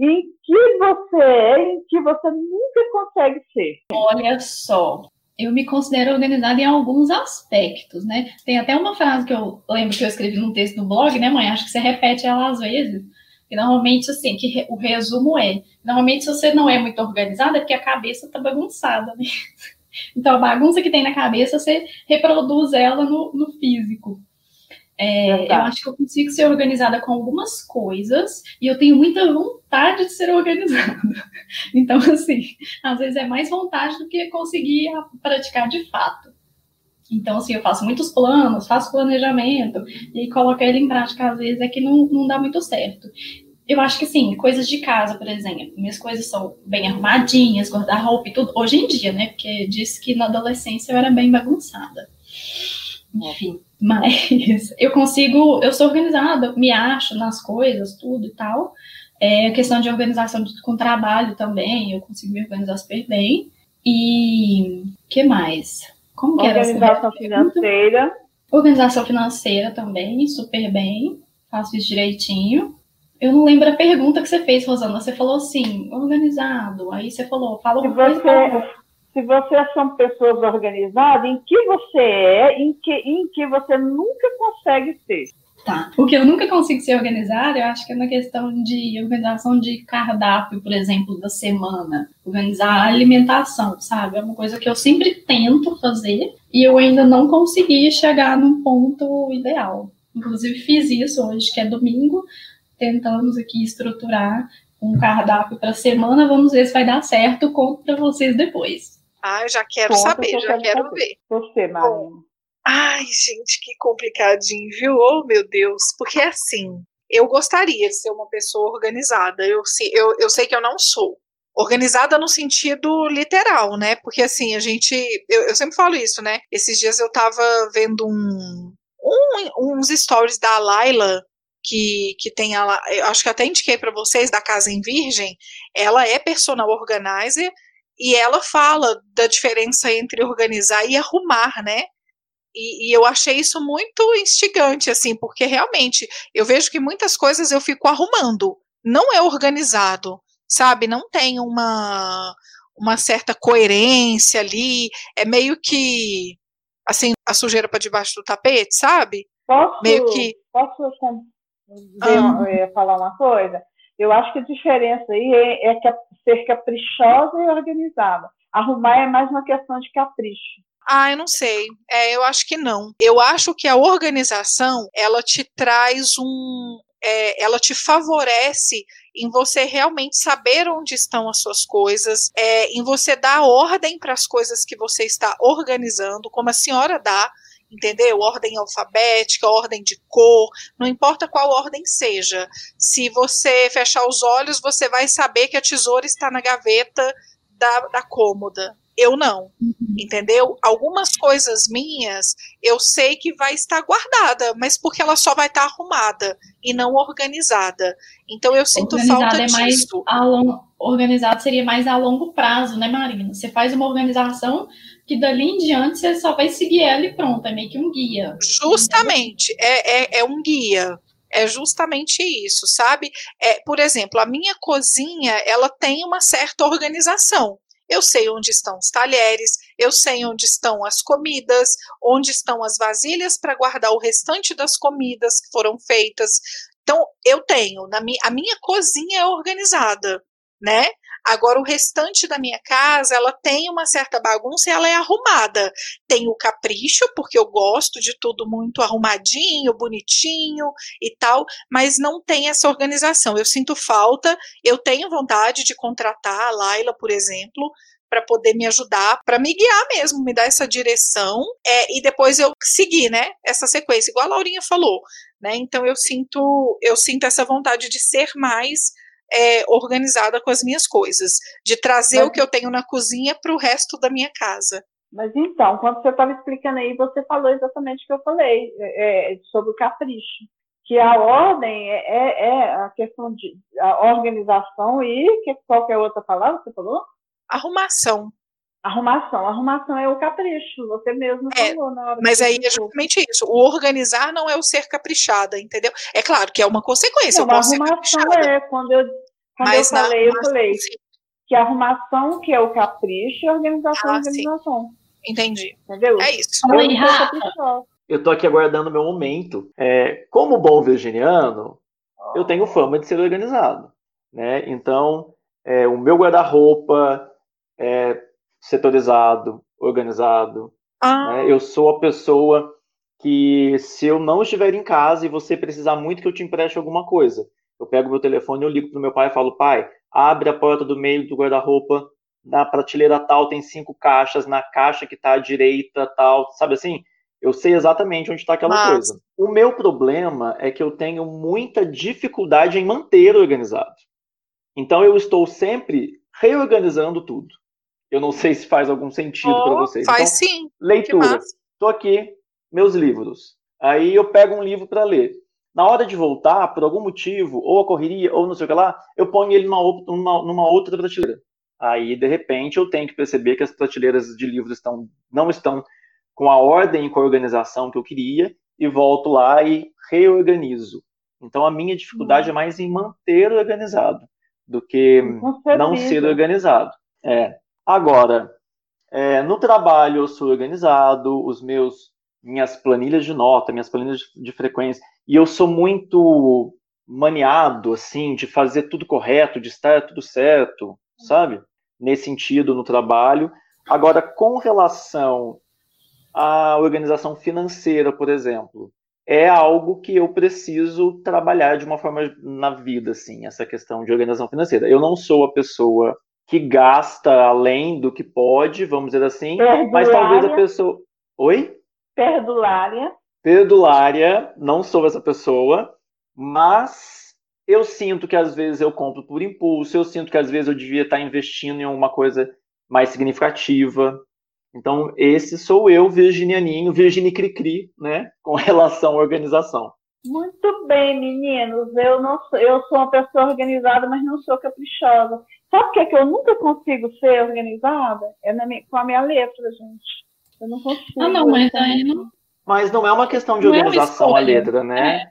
em que você é, em que você nunca consegue ser. Olha só, eu me considero organizada em alguns aspectos, né? Tem até uma frase que eu lembro que eu escrevi num texto no blog, né, mãe? Acho que você repete ela às vezes. E normalmente, assim, que o resumo é: normalmente, se você não é muito organizada, é porque a cabeça tá bagunçada, né? Então, a bagunça que tem na cabeça, você reproduz ela no, no físico. É, eu acho que eu consigo ser organizada com algumas coisas e eu tenho muita vontade de ser organizada. Então, assim, às vezes é mais vontade do que conseguir praticar de fato. Então, assim, eu faço muitos planos, faço planejamento e colocar ele em prática, às vezes, é que não, não dá muito certo. Eu acho que sim, coisas de casa, por exemplo. Minhas coisas são bem arrumadinhas, guarda-roupa e tudo. Hoje em dia, né? Porque disse que na adolescência eu era bem bagunçada. Enfim, mas eu consigo, eu sou organizada, me acho nas coisas, tudo e tal. É questão de organização com trabalho também, eu consigo me organizar super bem. E que mais? Como que era Organização financeira. Organização financeira também, super bem. Faço isso direitinho. Eu não lembro a pergunta que você fez, Rosana. Você falou assim, organizado. Aí você falou, fala se você, se você são pessoas organizadas, em que você é, em que, em que você nunca consegue ser. Tá. O que eu nunca consigo ser organizada, eu acho que é na questão de organização de cardápio, por exemplo, da semana. Organizar a alimentação, sabe? É uma coisa que eu sempre tento fazer e eu ainda não consegui chegar num ponto ideal. Inclusive fiz isso hoje, que é domingo. Tentamos aqui estruturar um cardápio para a semana. Vamos ver se vai dar certo. Conto para vocês depois. Ah, eu já quero Conta saber, já quero, quero ver. Você, Marina. Ai, gente, que complicadinho, viu? Oh, meu Deus. Porque assim, eu gostaria de ser uma pessoa organizada. Eu, eu, eu sei que eu não sou. Organizada no sentido literal, né? Porque assim, a gente. Eu, eu sempre falo isso, né? Esses dias eu tava vendo um, um uns stories da Laila que, que tem ela, eu acho que até indiquei para vocês da Casa em Virgem, ela é personal organizer e ela fala da diferença entre organizar e arrumar, né? E, e, eu achei isso muito instigante, assim, porque realmente eu vejo que muitas coisas eu fico arrumando, não é organizado, sabe? Não tem uma, uma certa coerência ali, é meio que, assim, a sujeira para debaixo do tapete, sabe? Posso, meio que. Posso ah. falar uma coisa? Eu acho que a diferença aí é, é ser caprichosa e organizada. Arrumar é mais uma questão de capricho. Ah, eu não sei. É, eu acho que não. Eu acho que a organização ela te traz um, é, ela te favorece em você realmente saber onde estão as suas coisas, é, em você dar ordem para as coisas que você está organizando, como a senhora dá, entendeu? Ordem alfabética, ordem de cor, não importa qual ordem seja. Se você fechar os olhos, você vai saber que a tesoura está na gaveta da, da cômoda eu não, uhum. entendeu? Algumas coisas minhas eu sei que vai estar guardada, mas porque ela só vai estar arrumada e não organizada. Então eu sinto organizada falta é mais disso. A long... Organizado seria mais a longo prazo, né, Marina? Você faz uma organização que dali em diante você só vai seguir ela e pronto, é meio que um guia. Justamente, é, é, é um guia. É justamente isso, sabe? É, por exemplo, a minha cozinha, ela tem uma certa organização. Eu sei onde estão os talheres, eu sei onde estão as comidas, onde estão as vasilhas para guardar o restante das comidas que foram feitas. Então, eu tenho, na minha, a minha cozinha é organizada, né? Agora, o restante da minha casa, ela tem uma certa bagunça e ela é arrumada. Tem o capricho, porque eu gosto de tudo muito arrumadinho, bonitinho e tal, mas não tem essa organização. Eu sinto falta, eu tenho vontade de contratar a Laila, por exemplo, para poder me ajudar, para me guiar mesmo, me dar essa direção é, e depois eu seguir, né, essa sequência, igual a Laurinha falou, né? Então eu sinto, eu sinto essa vontade de ser mais é, organizada com as minhas coisas, de trazer Mas... o que eu tenho na cozinha para o resto da minha casa. Mas então, quando você estava explicando aí, você falou exatamente o que eu falei é, é, sobre o capricho, que a ordem é, é, é a questão de a organização e que qualquer outra palavra você falou? Arrumação. Arrumação. Arrumação é o capricho, você mesmo é, falou na hora. Mas aí é justamente isso. O organizar não é o ser caprichada, entendeu? É claro que é uma consequência. Não, eu posso arrumação é quando eu, quando eu falei, eu falei sim. que arrumação que é o capricho e a organização ah, é a organização. Sim. Entendi. Entendeu? É isso. Eu tô aqui aguardando meu momento. É, como bom virginiano, eu tenho fama de ser organizado. Né? Então, é, o meu guarda-roupa, é, setorizado, organizado. Ah. Né? Eu sou a pessoa que, se eu não estiver em casa e você precisar muito que eu te empreste alguma coisa, eu pego meu telefone, eu ligo pro meu pai e falo, pai, abre a porta do meio do guarda-roupa, na prateleira tal tem cinco caixas, na caixa que está à direita tal, sabe assim? Eu sei exatamente onde está aquela Mas... coisa. O meu problema é que eu tenho muita dificuldade em manter organizado. Então eu estou sempre reorganizando tudo. Eu não sei se faz algum sentido oh, para vocês. Faz então, sim. Leitura. Estou aqui, meus livros. Aí eu pego um livro para ler. Na hora de voltar, por algum motivo, ou a correria, ou não sei o que lá, eu ponho ele numa, numa, numa outra prateleira. Aí, de repente, eu tenho que perceber que as prateleiras de livros estão, não estão com a ordem e com a organização que eu queria, e volto lá e reorganizo. Então, a minha dificuldade hum. é mais em manter organizado do que não ser organizado. É. Agora, é, no trabalho eu sou organizado, os meus minhas planilhas de nota, minhas planilhas de, de frequência, e eu sou muito maniado, assim, de fazer tudo correto, de estar tudo certo, sabe? Nesse sentido, no trabalho. Agora, com relação à organização financeira, por exemplo, é algo que eu preciso trabalhar de uma forma na vida, assim, essa questão de organização financeira. Eu não sou a pessoa que gasta além do que pode, vamos dizer assim, Perdulária. mas talvez a pessoa. Oi? Perdulária. Perdulária, não sou essa pessoa, mas eu sinto que às vezes eu compro por impulso, eu sinto que às vezes eu devia estar investindo em alguma coisa mais significativa. Então, esse sou eu, virginianinho, Virginie Cricri, né, com relação à organização. Muito bem, meninos. Eu não sou, eu sou uma pessoa organizada, mas não sou caprichosa. Sabe por que, que eu nunca consigo ser organizada? É na minha- com a minha letra, gente. Eu não consigo. Ah, não, mas aí não. Mas não é uma questão de Não é organização a letra, né?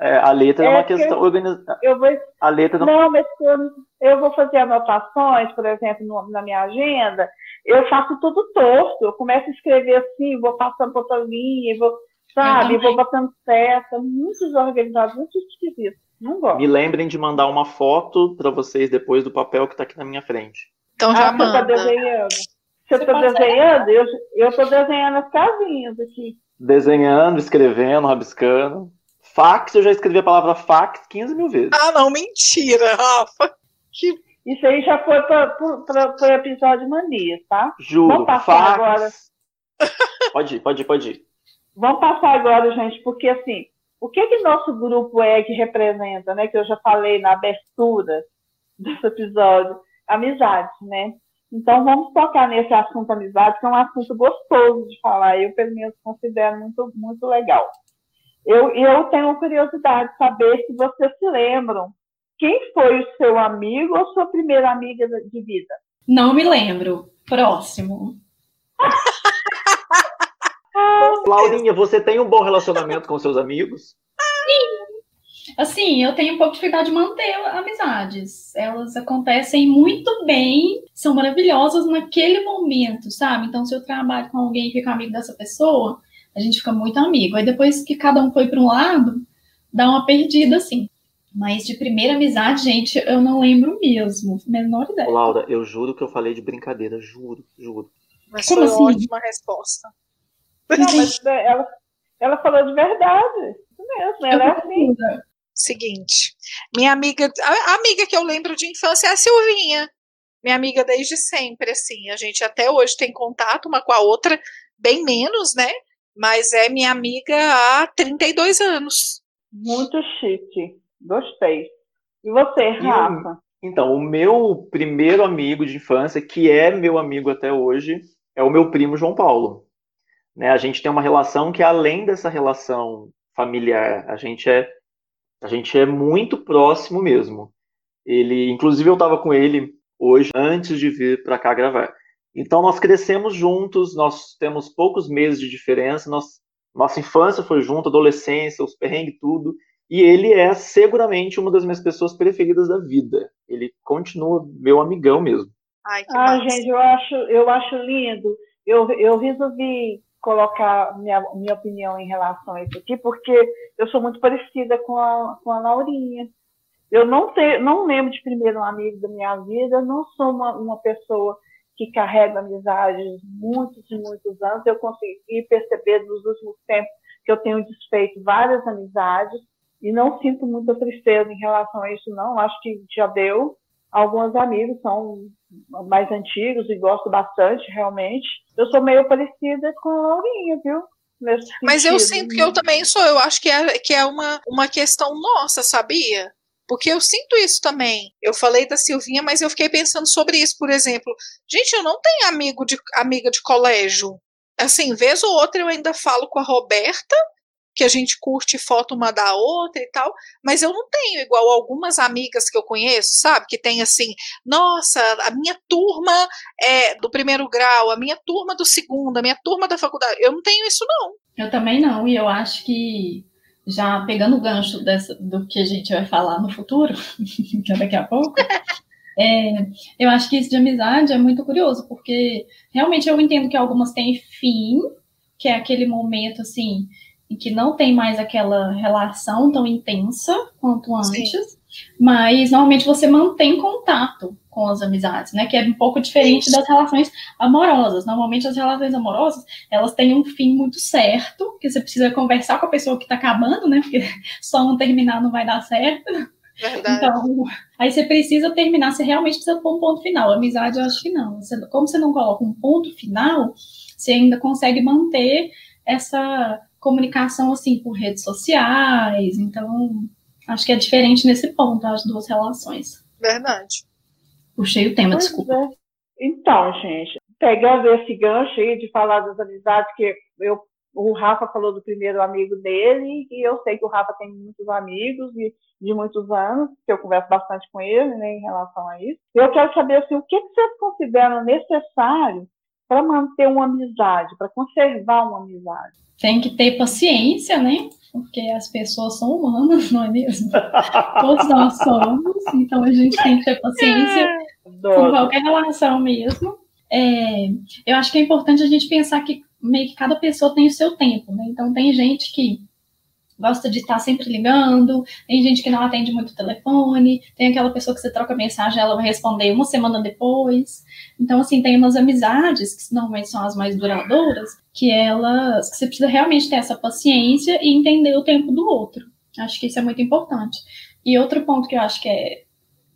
É, a letra é, É uma que- questão. Organiza... Eu vou A letra não. Não, mas quando eu vou fazer anotações, por exemplo, no- na minha agenda, eu faço tudo torto. Eu começo a escrever assim, vou passando por outra linha, vou, sabe, Eu vou botando seta, muito desorganizado, muito esquisito. Não gosto. Me lembrem de mandar uma foto para vocês depois do papel que está aqui na minha frente. Então já ah, você está manda. desenhando. Você Você está consegue? desenhando? Eu eu estou desenhando as casinhas aqui. Desenhando, escrevendo, rabiscando. Fax, eu já escrevi a palavra fax 15 mil vezes. Ah, não, mentira, Rafa. Que Isso aí já foi para o episódio Manias, tá? Juro, Vamos passar agora. fax. Pode ir, pode ir, pode ir. Vamos passar agora, gente, porque assim, o que que nosso grupo é que representa, né? Que eu já falei na abertura desse episódio, amizade, né? Então vamos tocar nesse assunto amizade, que é um assunto gostoso de falar. Eu pelo menos considero muito muito legal. Eu, eu tenho curiosidade de saber se vocês se lembram quem foi o seu amigo ou sua primeira amiga de vida. Não me lembro. Próximo. Laurinha, você tem um bom relacionamento com seus amigos? Assim, eu tenho um pouco de dificuldade de manter amizades. Elas acontecem muito bem, são maravilhosas naquele momento, sabe? Então, se eu trabalho com alguém e fico amigo dessa pessoa, a gente fica muito amigo. Aí depois que cada um foi para um lado, dá uma perdida, assim. Mas de primeira amizade, gente, eu não lembro mesmo. Menor ideia. Laura, eu juro que eu falei de brincadeira, juro, juro. Mas Como foi assim? ótima resposta. Não, mas é, ela, ela falou de verdade. Isso mesmo, ela é assim. Seguinte, minha amiga, a amiga que eu lembro de infância é a Silvinha. Minha amiga desde sempre, assim. A gente até hoje tem contato uma com a outra, bem menos, né? Mas é minha amiga há 32 anos. Muito chique. Gostei. E você, E Rafa? Então, o meu primeiro amigo de infância, que é meu amigo até hoje, é o meu primo João Paulo. Né, a gente tem uma relação que, além dessa relação familiar, a gente é, a gente é muito próximo mesmo. Ele, inclusive, eu estava com ele hoje, antes de vir para cá gravar. Então, nós crescemos juntos, nós temos poucos meses de diferença, nós, nossa infância foi junto, adolescência, os perrengues, tudo. E ele é seguramente uma das minhas pessoas preferidas da vida. Ele continua meu amigão mesmo. Ai, que Ah, massa. gente, eu acho, eu acho lindo. Eu, eu resolvi colocar minha, minha opinião em relação a isso aqui, porque eu sou muito parecida com a, com a Laurinha. Eu não, te, não lembro de primeiro um amigo da minha vida, não sou uma, uma pessoa que carrega amizades muitos e muitos anos. Eu consegui perceber nos últimos tempos que eu tenho desfeito várias amizades e não sinto muita tristeza em relação a isso, não. Acho que já deu. Alguns amigos são mais antigos e gosto bastante, realmente. Eu sou meio parecida com a Laurinha, viu? Nesse Mas eu sinto que eu também sou. Eu acho que é, que é uma, uma questão nossa, sabia? Porque eu sinto isso também. Eu falei da Silvinha, mas eu fiquei pensando sobre isso, por exemplo. Gente, eu não tenho amigo de, amiga de colégio. Assim, vez ou outra eu ainda falo com a Roberta, que a gente curte foto uma da outra e tal, mas eu não tenho igual algumas amigas que eu conheço, sabe? Que tem assim, nossa, a minha turma é do primeiro grau, a minha turma do segundo, a minha turma da faculdade. Eu não tenho isso, não. Eu também não, e eu acho que, já pegando o gancho dessa, do que a gente vai falar no futuro, que é daqui a pouco, é, eu acho que isso de amizade é muito curioso, porque realmente eu entendo que algumas têm fim, que é aquele momento assim em que não tem mais aquela relação tão intensa quanto antes, Sim. mas normalmente você mantém contato com as amizades, né? Que é um pouco diferente das relações amorosas. Normalmente as relações amorosas, elas têm um fim muito certo, que você precisa conversar com a pessoa que está acabando, né? Porque só não terminar não vai dar certo. Verdade. Então, aí você precisa terminar, você realmente precisa pôr um ponto final. A amizade, eu acho que não. Você, como você não coloca um ponto final, você ainda consegue manter essa comunicação assim por redes sociais. Então, acho que é diferente nesse ponto as duas relações. Verdade. Puxei o tema, pois desculpa. É. Então, gente, pegando esse gancho aí de falar das amizades, que eu, o Rafa falou do primeiro amigo dele, e eu sei que o Rafa tem muitos amigos de, de muitos anos, que eu converso bastante com ele né, em relação a isso. Eu quero saber assim, o que, que vocês consideram necessário para manter uma amizade, para conservar uma amizade? Tem que ter paciência, né? Porque as pessoas são humanas, não é mesmo? Todos nós somos, então a gente tem que ter paciência com qualquer relação mesmo. É, eu acho que é importante a gente pensar que meio que cada pessoa tem o seu tempo, né? Então tem gente que gosta de estar sempre ligando, tem gente que não atende muito o telefone, tem aquela pessoa que você troca mensagem, ela vai responder uma semana depois. Então, assim, tem umas amizades, que normalmente são as mais duradouras, que elas, que você precisa realmente ter essa paciência e entender o tempo do outro. Acho que isso é muito importante. E outro ponto que eu acho que é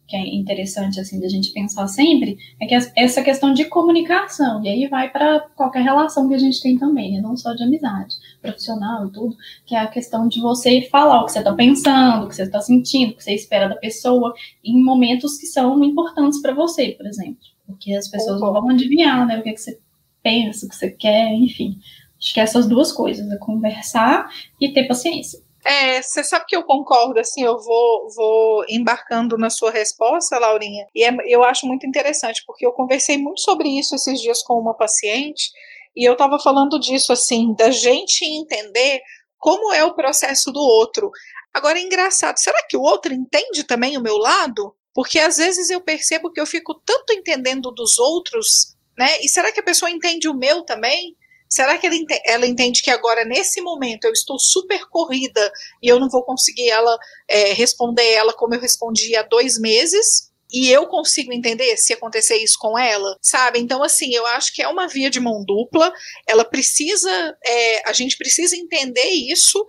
que é interessante assim da gente pensar sempre é que essa questão de comunicação e aí vai para qualquer relação que a gente tem também, né? não só de amizade, profissional e tudo, que é a questão de você falar o que você está pensando, o que você está sentindo, o que você espera da pessoa em momentos que são importantes para você, por exemplo, porque as pessoas não vão adivinhar, né, o que, é que você pensa, o que você quer, enfim. Acho que essas duas coisas, é conversar e ter paciência. É, você sabe que eu concordo, assim, eu vou, vou embarcando na sua resposta, Laurinha, e é, eu acho muito interessante, porque eu conversei muito sobre isso esses dias com uma paciente, e eu estava falando disso, assim, da gente entender como é o processo do outro. Agora é engraçado, será que o outro entende também o meu lado? Porque às vezes eu percebo que eu fico tanto entendendo dos outros, né? E será que a pessoa entende o meu também? Será que ela entende que agora, nesse momento, eu estou super corrida e eu não vou conseguir ela é, responder ela como eu respondi há dois meses? E eu consigo entender se acontecer isso com ela, sabe? Então, assim, eu acho que é uma via de mão dupla. Ela precisa, é, a gente precisa entender isso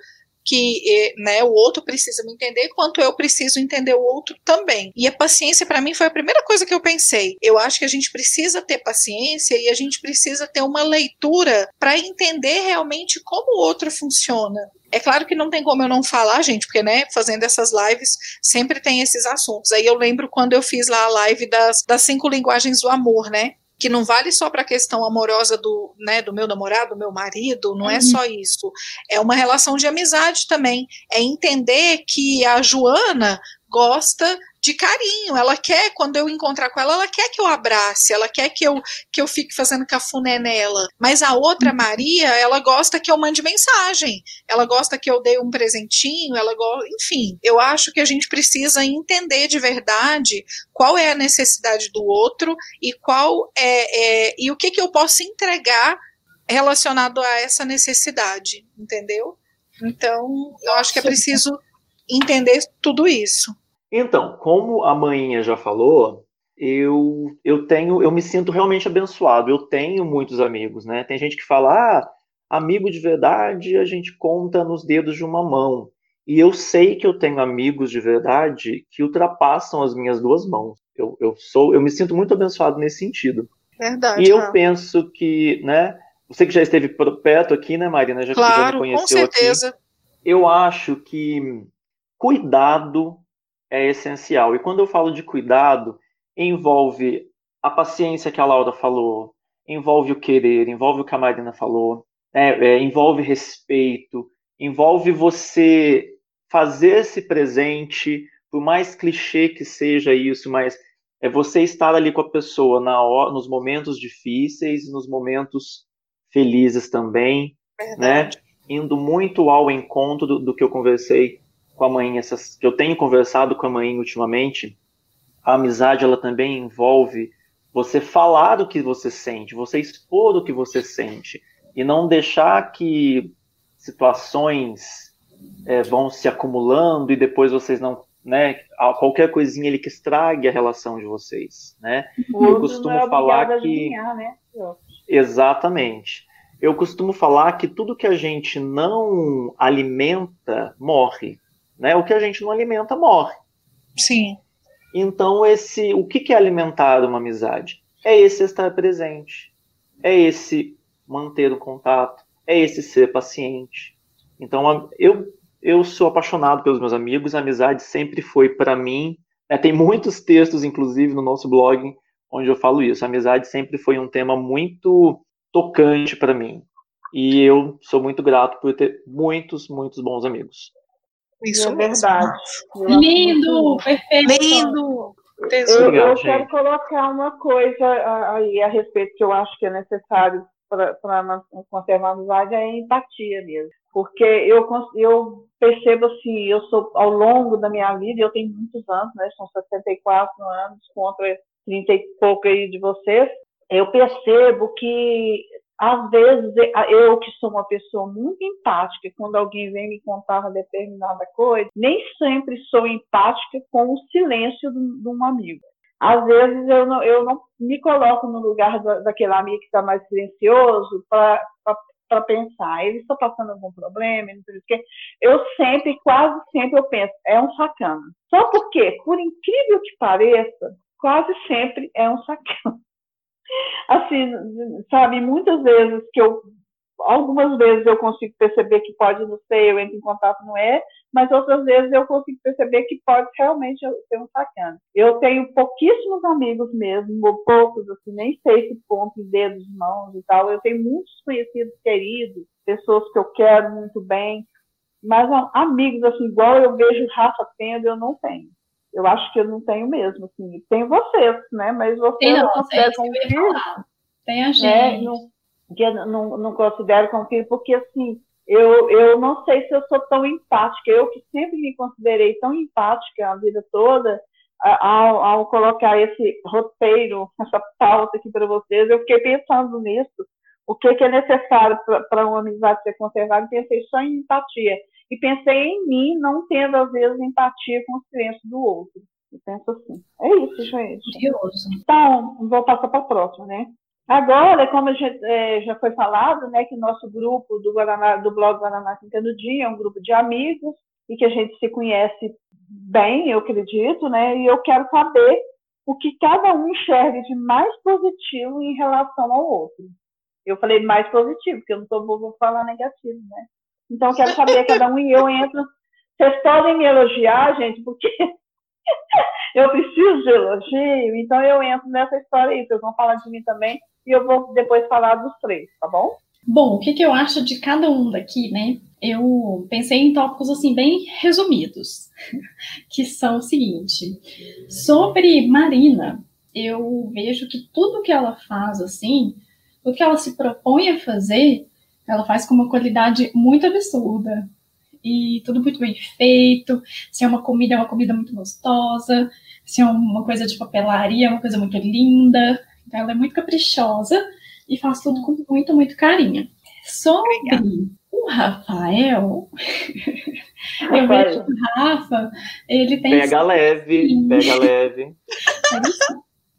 que né, o outro precisa me entender, quanto eu preciso entender o outro também. E a paciência, para mim, foi a primeira coisa que eu pensei. Eu acho que a gente precisa ter paciência e a gente precisa ter uma leitura para entender realmente como o outro funciona. É claro que não tem como eu não falar, gente, porque, né, fazendo essas lives, sempre tem esses assuntos. Aí eu lembro quando eu fiz lá a live das, das cinco linguagens do amor, né? Que não vale só para a questão amorosa do, né, do meu namorado, do meu marido, não é uhum. é só isso. É uma relação de amizade também. É entender que a Joana gosta de carinho. Ela quer, quando eu encontrar com ela, ela quer que eu abrace, ela quer que eu, que eu fique fazendo cafuné nela. Mas a outra uhum. Maria, ela gosta que eu mande mensagem, ela gosta que eu dê um presentinho, ela gosta. Enfim, eu acho que a gente precisa entender de verdade qual é a necessidade do outro e qual é, é e o que, que eu posso entregar relacionado a essa necessidade, entendeu? Então, eu acho que é preciso entender tudo isso. Então, como a manhinha já falou, eu, eu tenho, eu me sinto realmente abençoado. Eu tenho muitos amigos, né? Tem gente que fala, ah, amigo de verdade a gente conta nos dedos de uma mão. E eu sei que eu tenho amigos de verdade que ultrapassam as minhas duas mãos. Eu, eu sou, eu me sinto muito abençoado nesse sentido. Verdade. E eu não. penso que, né? Você que já esteve perto aqui, né, Marina? Já claro, já me conheceu com certeza. Aqui, eu acho que cuidado é essencial. E quando eu falo de cuidado, envolve a paciência que a Laura falou, envolve o querer, envolve o que a Marina falou, é, é, envolve respeito, envolve você fazer-se presente, por mais clichê que seja isso, mas é você estar ali com a pessoa na hora, nos momentos difíceis, nos momentos felizes também, né? Verdade. né? Indo muito ao encontro do, do que eu conversei com a mãe, essas, que eu tenho conversado com a mãe ultimamente, a amizade ela também envolve você falar do que você sente, você expor o que você sente. e não deixar que situações é, vão se acumulando e depois vocês não, né, qualquer coisinha ele que estrague a relação de vocês, né? Eu costumo é falar que né? exatamente. Eu costumo falar que tudo que a gente não alimenta morre, né? O que a gente não alimenta morre. Sim. Então esse, o que é alimentar uma amizade? É esse estar presente, é esse manter o contato, é esse ser paciente. Então, eu, eu sou apaixonado pelos meus amigos, a amizade sempre foi para mim. Né, tem muitos textos, inclusive, no nosso blog, onde eu falo isso. A amizade sempre foi um tema muito tocante para mim. E eu sou muito grato por ter muitos, muitos bons amigos. Isso é verdade. Lindo, perfeito. Lindo. Eu, eu quero colocar uma coisa aí a respeito que eu acho que é necessário para conservar a amizade é a empatia mesmo. Porque eu, eu percebo assim, eu sou ao longo da minha vida, eu tenho muitos anos, né? São 64 anos contra 30 e pouco aí de vocês. Eu percebo que às vezes eu que sou uma pessoa muito empática, quando alguém vem me contar uma determinada coisa, nem sempre sou empática com o silêncio de, um amigo às vezes eu não, eu não me coloco no lugar da, daquele amigo que está mais silencioso para pensar, ele está passando algum problema, não sei o quê. Eu sempre, quase sempre, eu penso, é um sacana. Só porque, por incrível que pareça, quase sempre é um sacana. Assim, sabe, muitas vezes que eu algumas vezes eu consigo perceber que pode não ser, eu entro em contato, não é, mas outras vezes eu consigo perceber que pode realmente ser um sacana. Eu tenho pouquíssimos amigos mesmo, ou poucos, assim, nem sei se ponto em dedos, mãos e tal. Eu tenho muitos conhecidos queridos, pessoas que eu quero muito bem, mas amigos, assim, igual eu vejo Rafa tendo, eu não tenho. Eu acho que eu não tenho mesmo, assim. Tem vocês, né? Mas vocês tem, não, não consideram como filho. Tem a né? gente. Né? Não, que eu não, não considero como filho, porque assim, eu, eu não sei se eu sou tão empática. Eu que sempre me considerei tão empática a vida toda, ao, ao colocar esse roteiro, essa pauta aqui para vocês, eu fiquei pensando nisso. O que, que é necessário para uma amizade ser conservada? Pensei só em empatia. E pensei em mim, não tendo, às vezes, empatia com o silêncio do outro. Eu penso assim. É isso, gente. Curioso. Então, vou passar para a próxima, né? Agora, como já, é, já foi falado, né, que o nosso grupo do, Guaraná, do blog Guaraná Quintanudinho é um grupo de amigos e que a gente se conhece bem, eu acredito, né, e eu quero saber o que cada um enxerga de mais positivo em relação ao outro. Eu falei mais positivo, porque eu não tô, vou falar negativo, né? Então, quero saber cada um e eu entro. Vocês podem me elogiar, gente, porque eu preciso de elogio, então eu entro nessa história aí. Vocês vão falar de mim também, e eu vou depois falar dos três, tá bom? Bom, o que, que eu acho de cada um daqui, né? Eu pensei em tópicos assim bem resumidos, que são o seguinte: sobre Marina, eu vejo que tudo que ela faz assim, o que ela se propõe a fazer, ela faz com uma qualidade muito absurda. E tudo muito bem feito. Se é uma comida, é uma comida muito gostosa. Se é uma coisa de papelaria, é uma coisa muito linda. Então, ela é muito caprichosa e faz tudo com muito, muito carinho. Sobre Obrigada. o Rafael, eu vejo que o Rafa, ele tem. Pega leve, pega leve.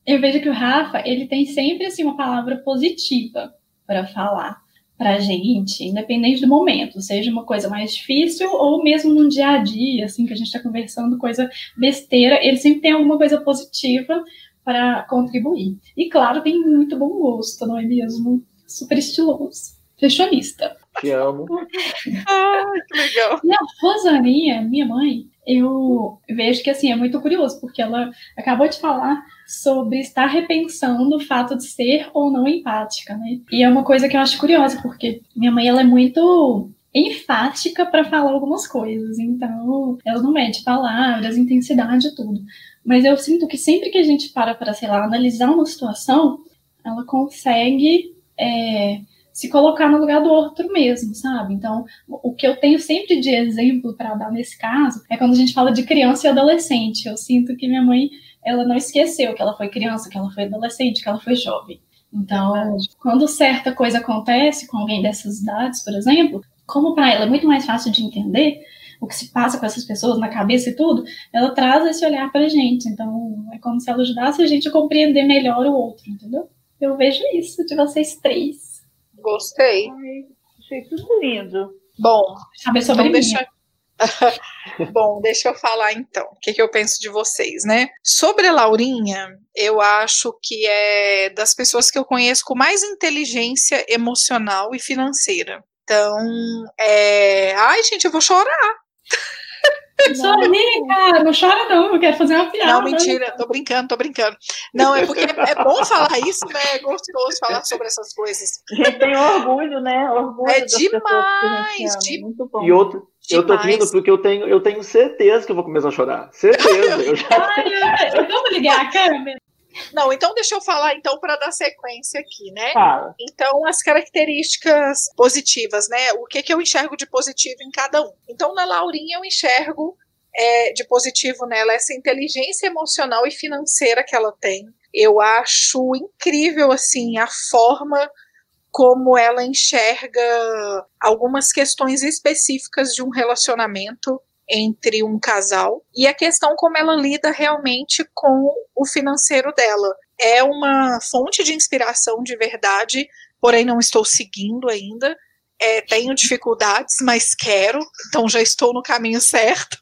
eu vejo que o Rafa, ele tem sempre assim, uma palavra positiva para falar pra gente, independente do momento, seja uma coisa mais difícil ou mesmo no dia a dia, assim, que a gente está conversando, coisa besteira, ele sempre tem alguma coisa positiva para contribuir. E claro, tem muito bom gosto, não é mesmo? Super estiloso. Fashionista. Te amo. ah, que legal. E a Rosaninha, minha mãe, eu vejo que assim é muito curioso, porque ela acabou de falar sobre estar repensando o fato de ser ou não empática, né? E é uma coisa que eu acho curiosa, porque minha mãe ela é muito enfática para falar algumas coisas, então ela não mede palavras, intensidade tudo. Mas eu sinto que sempre que a gente para para, sei lá, analisar uma situação, ela consegue é, se colocar no lugar do outro mesmo, sabe? Então, o que eu tenho sempre de exemplo para dar nesse caso é quando a gente fala de criança e adolescente. Eu sinto que minha mãe, ela não esqueceu que ela foi criança, que ela foi adolescente, que ela foi jovem. Então, quando certa coisa acontece com alguém dessas idades, por exemplo, como para ela é muito mais fácil de entender o que se passa com essas pessoas na cabeça e tudo, ela traz esse olhar para a gente. Então, é como se ela ajudasse a gente a compreender melhor o outro, entendeu? Eu vejo isso de vocês três. Gostei. Ai, achei tudo lindo. Bom, Saber sobre então mim. deixa... Bom, deixa eu falar então. O que, que eu penso de vocês, né? Sobre a Laurinha, eu acho que é das pessoas que eu conheço com mais inteligência emocional e financeira. Então, é... ai, gente, eu vou chorar. Cara, não chora não, eu quero fazer uma piada. Não, mentira, tô brincando, tô brincando. Não, é porque é bom falar isso, né? É gostoso falar sobre essas coisas. A gente tem orgulho, né? Orgulho É demais, de- Muito bom. E outro, eu tô Demais. rindo porque eu tenho, eu tenho certeza que eu vou começar a chorar. Certeza. Eu já... Ai, eu- vamos ligar a câmera. Não, então deixa eu falar então para dar sequência aqui, né? Fala. Então, as características positivas, né? O que, que eu enxergo de positivo em cada um? Então, na Laurinha, eu enxergo é, de positivo nela essa inteligência emocional e financeira que ela tem. Eu acho incrível, assim, a forma como ela enxerga algumas questões específicas de um relacionamento entre um casal e a questão como ela lida realmente com o financeiro dela. É uma fonte de inspiração de verdade, porém não estou seguindo ainda. É, tenho dificuldades, mas quero, então já estou no caminho certo.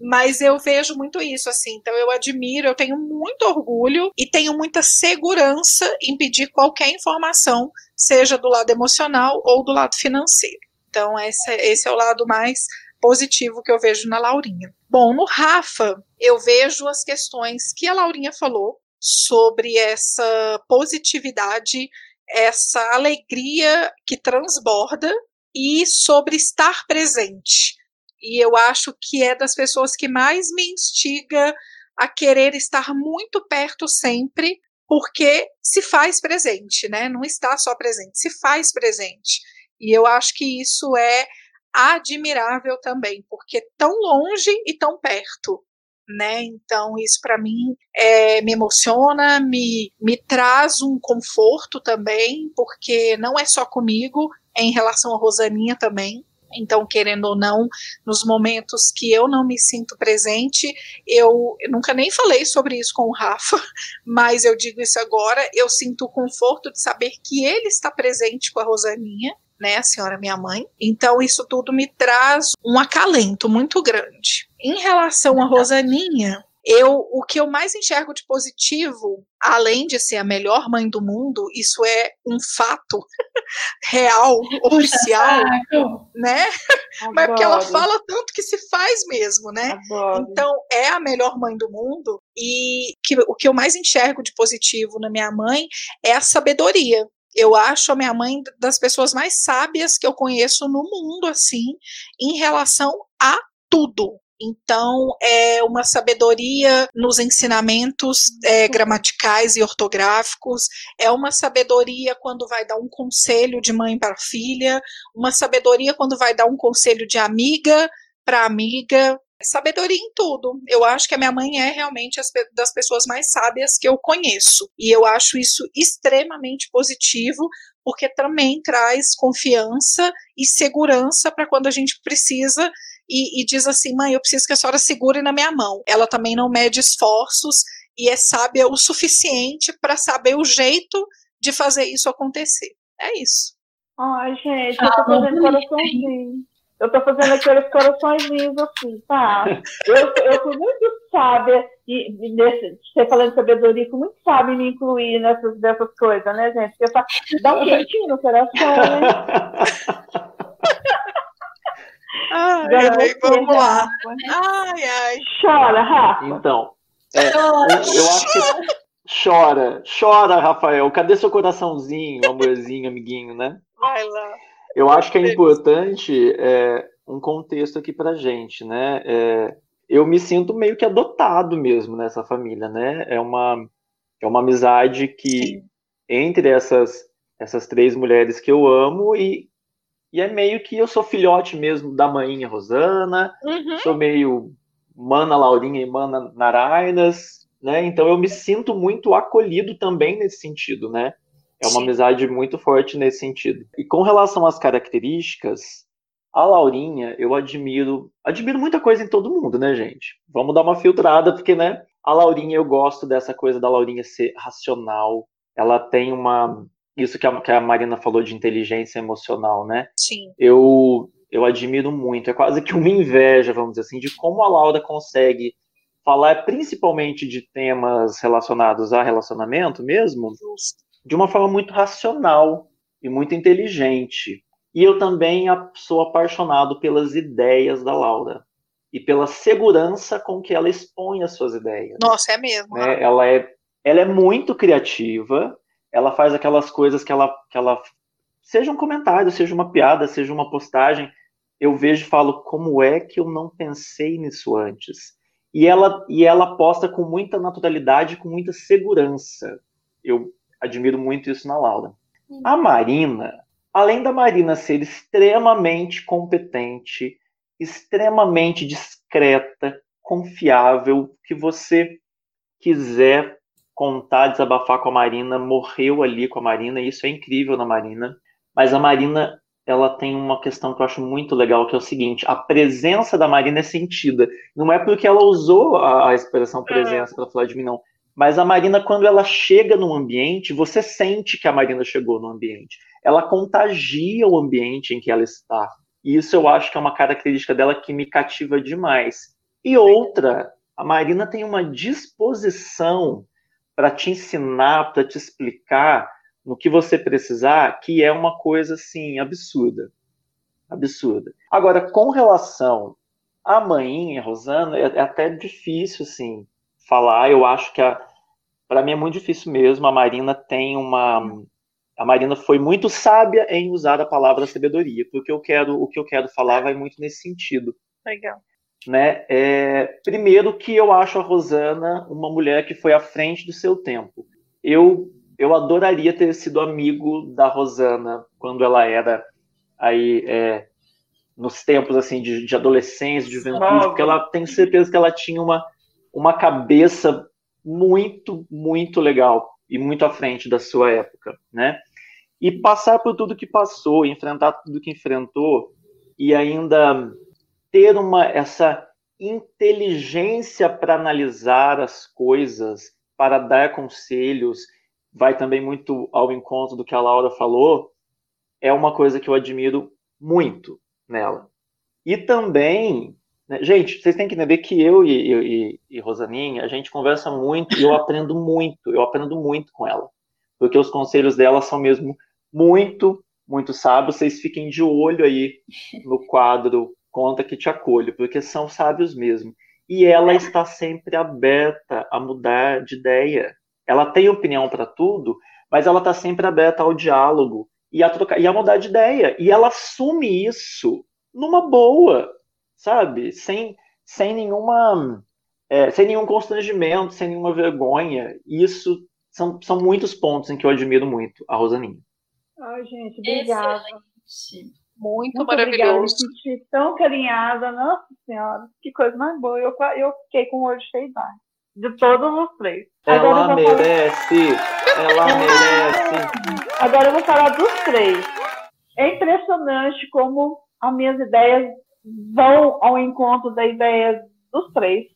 Mas eu vejo muito isso, assim. Então eu admiro, eu tenho muito orgulho e tenho muita segurança em pedir qualquer informação, seja do lado emocional ou do lado financeiro. Então esse, esse é o lado mais positivo que eu vejo na Laurinha. Bom, no Rafa, eu vejo as questões que a Laurinha falou sobre essa positividade, essa alegria que transborda e sobre estar presente. E eu acho que é das pessoas que mais me instiga a querer estar muito perto sempre, porque se faz presente, né? Não está só presente, se faz presente. E eu acho que isso é admirável também, porque tão longe e tão perto, né? Então isso para mim é, me emociona, me, me traz um conforto também, porque não é só comigo, é em relação a Rosaninha também. Então, querendo ou não, nos momentos que eu não me sinto presente, eu, eu nunca nem falei sobre isso com o Rafa, mas eu digo isso agora. Eu sinto o conforto de saber que ele está presente com a Rosaninha, né, a senhora minha mãe. Então, isso tudo me traz um acalento muito grande. Em relação a Rosaninha, eu, o que eu mais enxergo de positivo, além de ser a melhor mãe do mundo, isso é um fato real, oficial, né? Mas porque ela Adoro, fala tanto que se faz mesmo, né? Adoro. Então, é a melhor mãe do mundo. E que, o que eu mais enxergo de positivo na minha mãe é a sabedoria. Eu acho a minha mãe das pessoas mais sábias que eu conheço no mundo, assim, em relação a tudo. Então, é uma sabedoria nos ensinamentos é, gramaticais e ortográficos, é uma sabedoria quando vai dar um conselho de mãe para filha, uma sabedoria quando vai dar um conselho de amiga para amiga, sabedoria em tudo. Eu acho que a minha mãe é realmente das pessoas mais sábias que eu conheço. E eu acho isso extremamente positivo, porque também traz confiança e segurança para quando a gente precisa e, e diz assim: mãe, eu preciso que a senhora segure na minha mão. Ela também não mede esforços e é sábia o suficiente para saber o jeito de fazer isso acontecer. É isso. Ai, gente, eu tô Ah, fazendo bonito, coraçãozinho. Eu tô fazendo aqueles coraçõezinhos assim, tá? Eu, eu fui muito sábia e, e nesse, você falando de sabedoria, fui muito sábia em me incluir nessas dessas coisas, né, gente? Porque dá um quentinho no coração, né? Ai, ai, vamos lá. Ai, ai. Chora, Rafa. Então, é, eu, eu acho que chora, chora, Rafael. Cadê seu coraçãozinho, amorzinho, amiguinho, né? Vai lá. Eu acho que é importante é, um contexto aqui pra gente, né? É, eu me sinto meio que adotado mesmo nessa família, né? É uma, é uma amizade que entre essas, essas três mulheres que eu amo e, e é meio que eu sou filhote mesmo da mainha Rosana, Uhum. sou meio mana Laurinha e mana Narainas, né? Então eu me sinto muito acolhido também nesse sentido, né? É uma Sim. amizade muito forte nesse sentido. E com relação às características, a Laurinha, eu admiro, admiro muita coisa em todo mundo, né, gente? Vamos dar uma filtrada, porque, né, a Laurinha, eu gosto dessa coisa da Laurinha ser racional. Ela tem uma, isso que a, que a Marina falou de inteligência emocional, né? Sim. eu, eu admiro muito. É quase que uma inveja, vamos dizer assim, de como a Laura consegue falar principalmente de temas relacionados a relacionamento mesmo, de uma forma muito racional e muito inteligente. E eu também sou apaixonado pelas ideias da Laura e pela segurança com que ela expõe as suas ideias Nossa, é mesmo. né? Ela é, ela é muito criativa, ela faz aquelas coisas que ela, que ela, seja um comentário, seja uma piada, seja uma postagem, eu vejo e falo, como é que eu não pensei nisso antes? E ela, e ela posta com muita naturalidade, com muita segurança. Eu admiro muito isso na Laura. A Marina, além da Marina ser extremamente competente, extremamente discreta, confiável, que você quiser contar, desabafar com a Marina, morreu ali com a Marina, e isso é incrível na Marina. Mas a Marina, ela tem uma questão que eu acho muito legal, que é o seguinte: a presença da Marina é sentida. Não é porque ela usou a, a expressão presença para falar de mim, não. Mas a Marina, quando ela chega no ambiente, você sente que a Marina chegou no ambiente. Ela contagia o ambiente em que ela está. E isso eu acho que é uma característica dela que me cativa demais. E outra, a Marina tem uma disposição para te ensinar, para te explicar no que você precisar, que é uma coisa assim absurda. Absurda. Agora, com relação à mãinha, Rosana, é, é até difícil assim falar. Eu acho que para mim é muito difícil mesmo. A Marina tem uma a Marina foi muito sábia em usar a palavra sabedoria, porque eu quero o que eu quero falar vai muito nesse sentido Legal. Né? É, primeiro que eu acho a Rosana uma mulher que foi à frente do seu tempo. Eu eu adoraria ter sido amigo da Rosana quando ela era aí é, nos tempos assim de, de adolescência, de juventude, porque ela tem certeza que ela tinha uma uma cabeça muito muito legal e muito à frente da sua época, né? E passar por tudo que passou, enfrentar tudo que enfrentou e ainda ter uma essa inteligência para analisar as coisas, para dar conselhos, vai também muito ao encontro do que a Laura falou, é uma coisa que eu admiro muito nela. E também, né, gente, vocês têm que entender que eu e, e, e Rosaninha, a gente conversa muito e eu aprendo muito, eu aprendo muito com ela, porque os conselhos dela são mesmo muito, muito sábios. Vocês fiquem de olho aí no quadro Conta que te acolho, porque são sábios mesmo. E ela está sempre aberta a mudar de ideia. Ela tem opinião para tudo, mas ela está sempre aberta ao diálogo e a, trocar, e a mudar de ideia. E ela assume isso numa boa, sabe? Sem, sem nenhuma. É, sem nenhum constrangimento, sem nenhuma vergonha. Isso são, são muitos pontos em que eu admiro muito a Rosaninha. Ai, gente, obrigada. Excelente. Muito, Muito obrigada, me maravilhoso. senti tão carinhada, nossa senhora, que coisa mais boa. Eu, eu fiquei com o olho cheio d'água. De todos os três. Agora Ela vou falar- merece! Ela merece! Agora eu vou falar dos três. É impressionante como as minhas ideias vão ao encontro da ideia dos três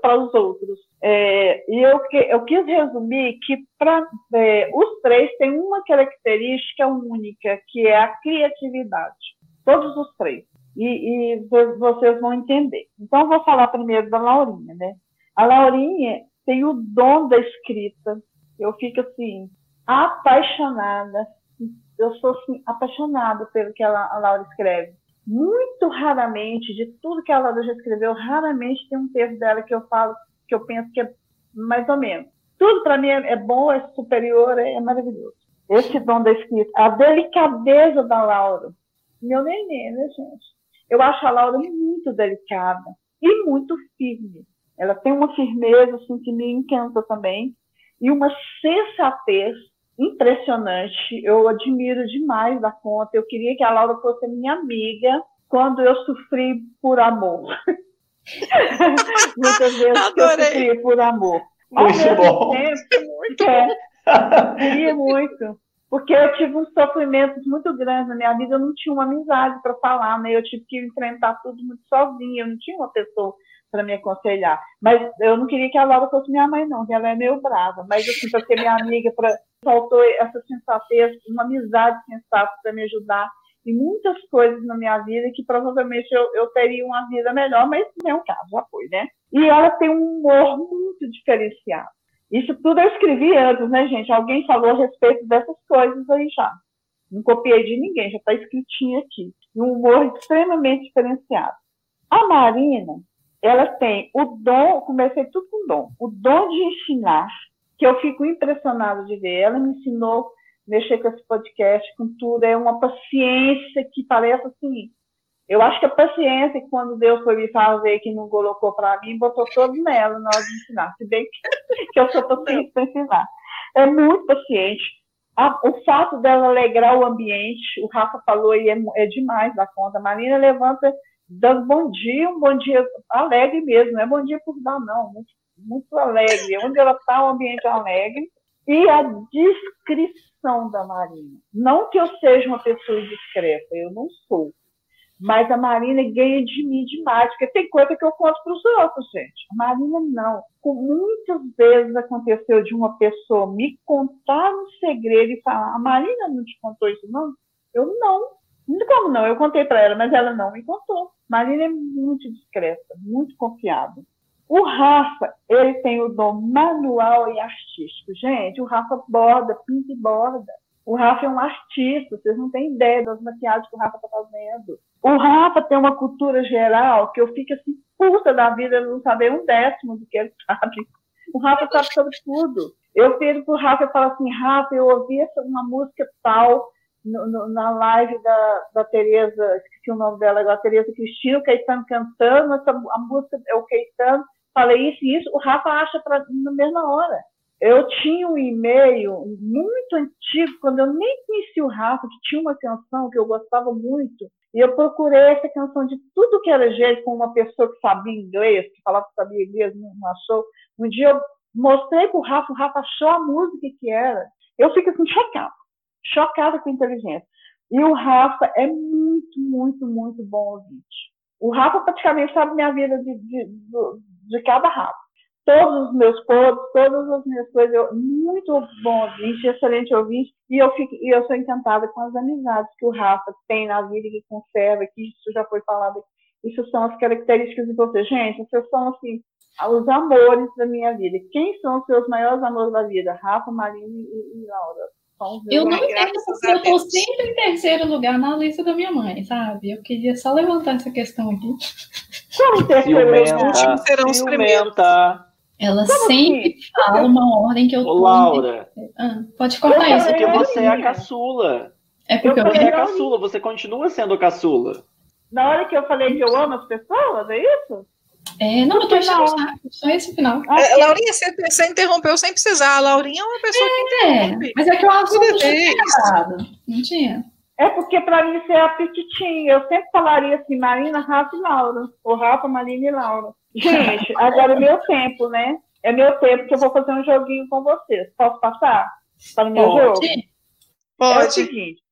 para os outros. É, e eu, eu quis resumir que para é, os três têm uma característica única, que é a criatividade. Todos os três. E, e vo- vocês vão entender. Então, eu vou falar primeiro da Laurinha, né? A Laurinha tem o dom da escrita. Eu fico assim, apaixonada. Eu sou assim, apaixonada pelo que a Laura escreve. Muito raramente, de tudo que a Laura já escreveu, raramente tem um texto dela que eu falo, que eu penso que é mais ou menos. Tudo para mim é, é bom, é superior, é, é maravilhoso. Esse dom da escrita, a delicadeza da Laura. Meu neném, né, gente? Eu acho a Laura muito delicada e muito firme. Ela tem uma firmeza assim, que me encanta também e uma sensatez impressionante. Eu admiro demais da conta. Eu queria que a Laura fosse minha amiga quando eu sofri por amor. Muitas vezes que eu sofri por amor. Ao Muito mesmo bom. tempo, é, Queria muito. Porque eu tive uns sofrimentos muito grandes na minha vida, eu não tinha uma amizade para falar, né? Eu tive que enfrentar tudo muito sozinha, eu não tinha uma pessoa para me aconselhar. Mas eu não queria que a Laura fosse minha mãe, não, que ela é meio brava. Mas, assim, para ser minha amiga, pra... faltou essa sensatez, uma amizade sensata para me ajudar em muitas coisas na minha vida que provavelmente eu, eu teria uma vida melhor, mas não é um caso, já foi, né? E ela tem um humor muito diferenciado. Isso tudo eu escrevi antes, né, gente? Alguém falou a respeito dessas coisas aí já. Não copiei de ninguém, já está escritinho aqui. Um humor extremamente diferenciado. A Marina, ela tem o dom, comecei tudo com dom, o dom de ensinar, que eu fico impressionada de ver. Ela me ensinou a mexer com esse podcast, com tudo, é uma paciência que parece assim, eu acho que a paciência, quando Deus foi me fazer, que não colocou para mim, botou todo nela na hora de ensinar. Se bem que, que eu sou paciente para ensinar. É muito paciente. o fato dela alegrar o ambiente, o Rafa falou e é, é demais da conta. A Marina levanta, dando bom dia, um bom dia alegre mesmo, não é bom dia por dar, não. Muito, muito alegre. Onde ela está, um ambiente alegre. E a discrição da Marina. Não que eu seja uma pessoa discreta, eu não sou mas a Marina ganha de mim demais, porque tem coisa que eu conto para os outros, gente. A Marina não. Muitas vezes aconteceu de uma pessoa me contar um segredo e falar: a Marina não te contou isso, não? Eu não. Como não? Eu contei para ela, mas ela não me contou. Marina é muito discreta, muito confiável. O Rafa, ele tem o dom manual e artístico. Gente, o Rafa borda, pinta e borda. O Rafa é um artista, vocês não têm ideia das maquiagens que o Rafa está fazendo. O Rafa tem uma cultura geral que eu fico assim, puta da vida, não saber um décimo do que ele sabe. O Rafa sabe sobre tudo. Eu pego pro Rafa e falo assim, Rafa, eu ouvi uma música tal no, no, na live da, da Tereza, esqueci o nome dela agora, Tereza Cristina, o Caetano cantando, essa, a música é o Caetano, falei isso e isso, o Rafa acha pra, na mesma hora. Eu tinha um e-mail muito antigo, quando eu nem conheci o Rafa, que tinha uma canção que eu gostava muito, e eu procurei essa canção de tudo que era jeito com uma pessoa que sabia inglês, que falava que sabia inglês, não achou. Um dia eu mostrei para o Rafa, o Rafa achou a música que era. Eu fico assim, chocada, chocada com a inteligência. E o Rafa é muito, muito, muito bom ouvinte. O Rafa praticamente sabe minha vida de, de, de, de cada Rafa todos os meus posts, todas as minhas coisas, eu, muito bom ouvinte, excelente ouvinte, e eu, fico, e eu sou encantada com as amizades que o Rafa tem na vida, que conserva, que isso já foi falado, isso são as características de você. Gente, vocês são, assim, os amores da minha vida. Quem são os seus maiores amores da vida? Rafa, Marina e, e Laura. Eu não entendo porque eu estou sempre em terceiro lugar na lista da minha mãe, sabe? Eu queria só levantar essa questão aqui. Como terceiro lugar? Serão os primeiros. Ela Como sempre assim? fala uma ordem que eu Ô, Laura. Ah, pode cortar isso. Porque você é a caçula. É porque eu, eu você é a caçula, você continua sendo a caçula. Na hora que eu falei que eu amo as pessoas, é isso? É, não, eu tô achando só esse final. Ah, é, Laurinha, você, você, interrompeu sem precisar. A Laurinha é uma pessoa é, que interrompe. Mas é que o assunto tinha errado. Não tinha. É porque para mim você é apetitinho. Eu sempre falaria assim, Marina, Rafa e Laura. Ou Rafa, Marina e Laura. Gente, agora é meu tempo, né? É meu tempo que eu vou fazer um joguinho com vocês. Posso passar para o meu Pode. jogo? Pode. É o seguinte,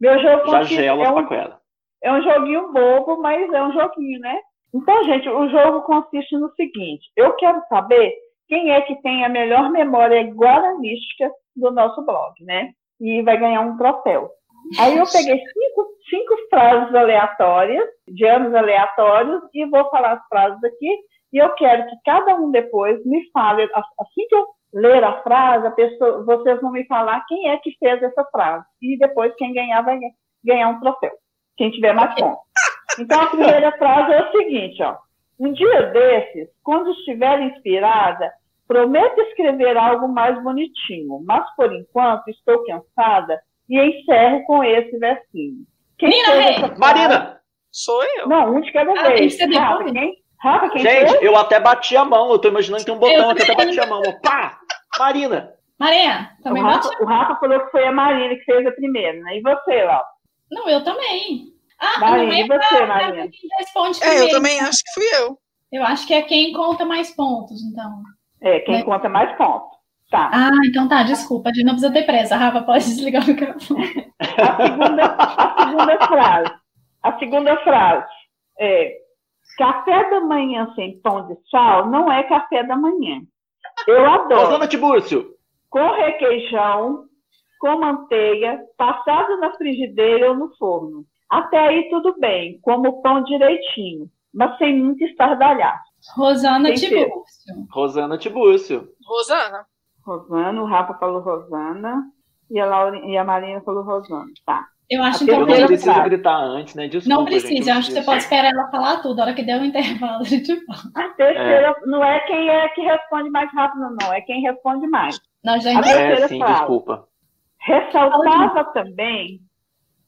meu jogo Já gela é um, ela. é um joguinho bobo, mas é um joguinho, né? Então, gente, o jogo consiste no seguinte: eu quero saber quem é que tem a melhor memória guaranística do nosso blog, né? E vai ganhar um troféu. Aí eu peguei cinco, cinco frases aleatórias, de anos aleatórios, e vou falar as frases aqui. E eu quero que cada um depois me fale, assim que eu ler a frase, a pessoa, vocês vão me falar quem é que fez essa frase. E depois quem ganhar vai ganhar um troféu. Quem tiver mais pontos. Então a primeira frase é o seguinte, ó. Um dia desses, quando estiver inspirada, prometo escrever algo mais bonitinho, mas por enquanto estou cansada e encerro com esse versinho. Quem Marina, Marina! Sou eu. Não, um de cada ah, vez. Rafa, quem? Rafa, quem Gente, fez? eu até bati a mão. Eu tô imaginando que tem um botão aqui, até bati a mão. Pá! Marina! Marina, também o Rafa, o Rafa falou que foi a Marina que fez a primeira, né? E você, Laura? Não, eu também. Ah, Marina, e você, Marina? É, eu também acho que fui eu. Eu acho que é quem conta mais pontos, então. É, quem é. conta mais pontos. Tá. Ah, então tá, desculpa, a gente não precisa ter pressa. Rafa, pode desligar o microfone. A segunda, a segunda frase. A segunda frase é: café da manhã sem pão de sal não é café da manhã. Eu adoro. Rosana Tibúrcio. Com requeijão, com manteiga, passado na frigideira ou no forno. Até aí tudo bem, como o pão direitinho, mas sem muito estardalhar. Rosana Tem que ser. Tibúrcio. Rosana Tibúrcio. Rosana. Rosana, o Rafa falou Rosana e a, Laura, e a Marina falou Rosana. Tá. Eu acho então Eu que não terceira a gente- preciso frase. gritar antes, né? Desculpa, não gente, precisa, eu acho que você pode esperar ela falar tudo. A hora que der o intervalo, a gente fala. A terceira não é quem é que responde mais rápido, não, é quem responde mais. Nós já A entendemos. É, terceira sim, frase. desculpa. Ressaltava também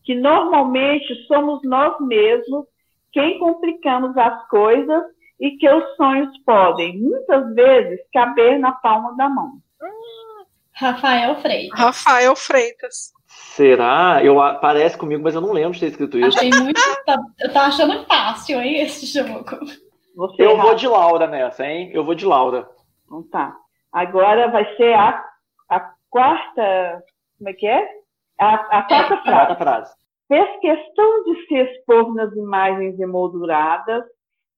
que normalmente somos nós mesmos quem complicamos as coisas e que os sonhos podem, muitas vezes, caber na palma da mão. Rafael Freire. Rafael Freitas. Será? Eu, parece comigo, mas eu não lembro de ter escrito isso. Achei muito. Tá, eu tô achando fácil, hein, esse jogo. Você, Eu vou de Laura nessa, hein? Eu vou de Laura. Então tá. Agora vai ser a, a quarta. Como é que é? A, a quarta frase. Quarta frase. Fez questão de se expor nas imagens emolduradas,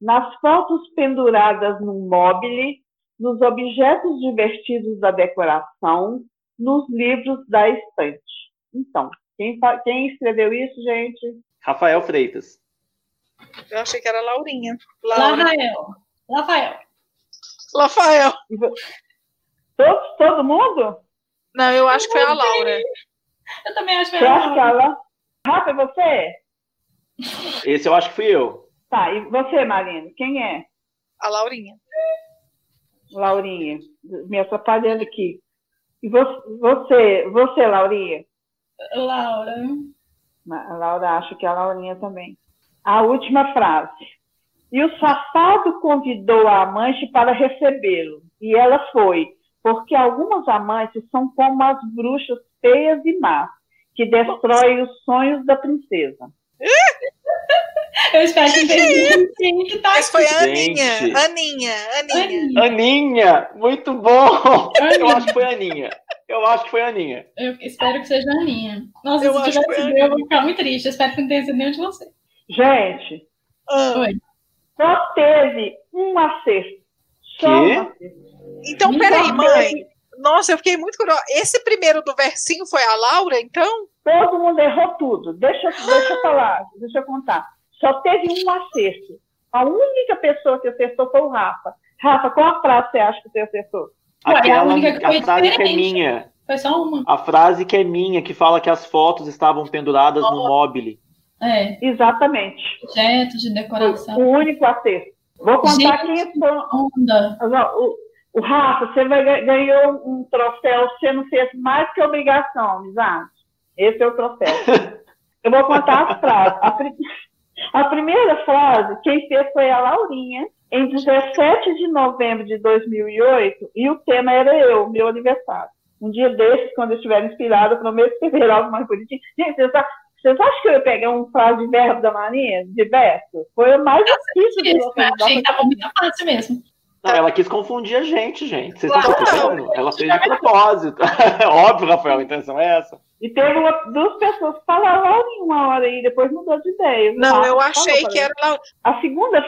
nas fotos penduradas no mobile, nos objetos divertidos da decoração, nos livros da estante. Então, quem, quem escreveu isso, gente? Rafael Freitas. Eu achei que era Laurinha. Laura. Rafael. Rafael. Rafael. Todos, todo mundo? Não, eu acho que foi a Laura. Eu também acho que Você era acha que ela. Rafa, é você? Esse eu acho que fui eu. Tá, e você, Marina? Quem é? A Laurinha. Laurinha. Me atrapalhando aqui. E vo- você, você, Laurinha? Laura. A Laura acha que é a Laurinha também. A última frase. E o safado convidou a amante para recebê-lo. E ela foi, porque algumas amantes são como as bruxas feias e más, que destroem os sonhos da princesa. Eu espero que entendi quem que tá Mas foi a. Aninha. Aninha, Aninha. Aninha. Aninha! Muito bom! Eu Aninha. acho que foi a Aninha. Eu acho que foi a Aninha. Eu espero que seja a Aninha. Nossa, Eu se tivesse sido eu, eu vou ficar muito triste. Eu espero que não tenha sido nenhum de vocês. Gente, Ah, Oi. só teve um acerto. Só Quê? um acerto. Então, peraí, mãe. Nossa, eu fiquei muito curiosa. Esse primeiro do versinho foi a Laura, então? Todo mundo errou tudo. Deixa, eu- deixa eu falar, deixa eu contar. Só teve um acerto. A única pessoa que acertou foi o Rafa. Rafa, qual a frase você acha que você acertou? Ué, a Aquela, única que foi a frase que é diferente. minha. Foi só uma. A frase que é minha, que fala que as fotos estavam penduradas no mobile. É, Exatamente. objetos de decoração. o único acerto. Vou contar Gente. quem foi. Onda. O, o Rafa, você vai, ganhou um troféu, você não fez mais que obrigação, amizade. Esse é o troféu. Eu vou contar as frases. A, pri- a primeira frase, quem fez foi a Laurinha, em 17 de novembro de 2008, e o tema era eu, meu aniversário. Um dia desses, quando eu estiver inspirada, prometo escrever algo mais bonitinho. Gente, vocês, acham que eu ia pegar um frase de verbo da Marinha, de verso? Foi o mais difícil eu achei que tava muito fácil mesmo. Não, ela quis confundir a gente, gente. Vocês Claro. estão percebendo? Ela fez de propósito. Óbvio, Rafael, a intenção é essa. E teve uma, duas pessoas que falaram Laurinha uma hora e depois mudou de ideia. Não, Ah, eu falou, achei que era. A segunda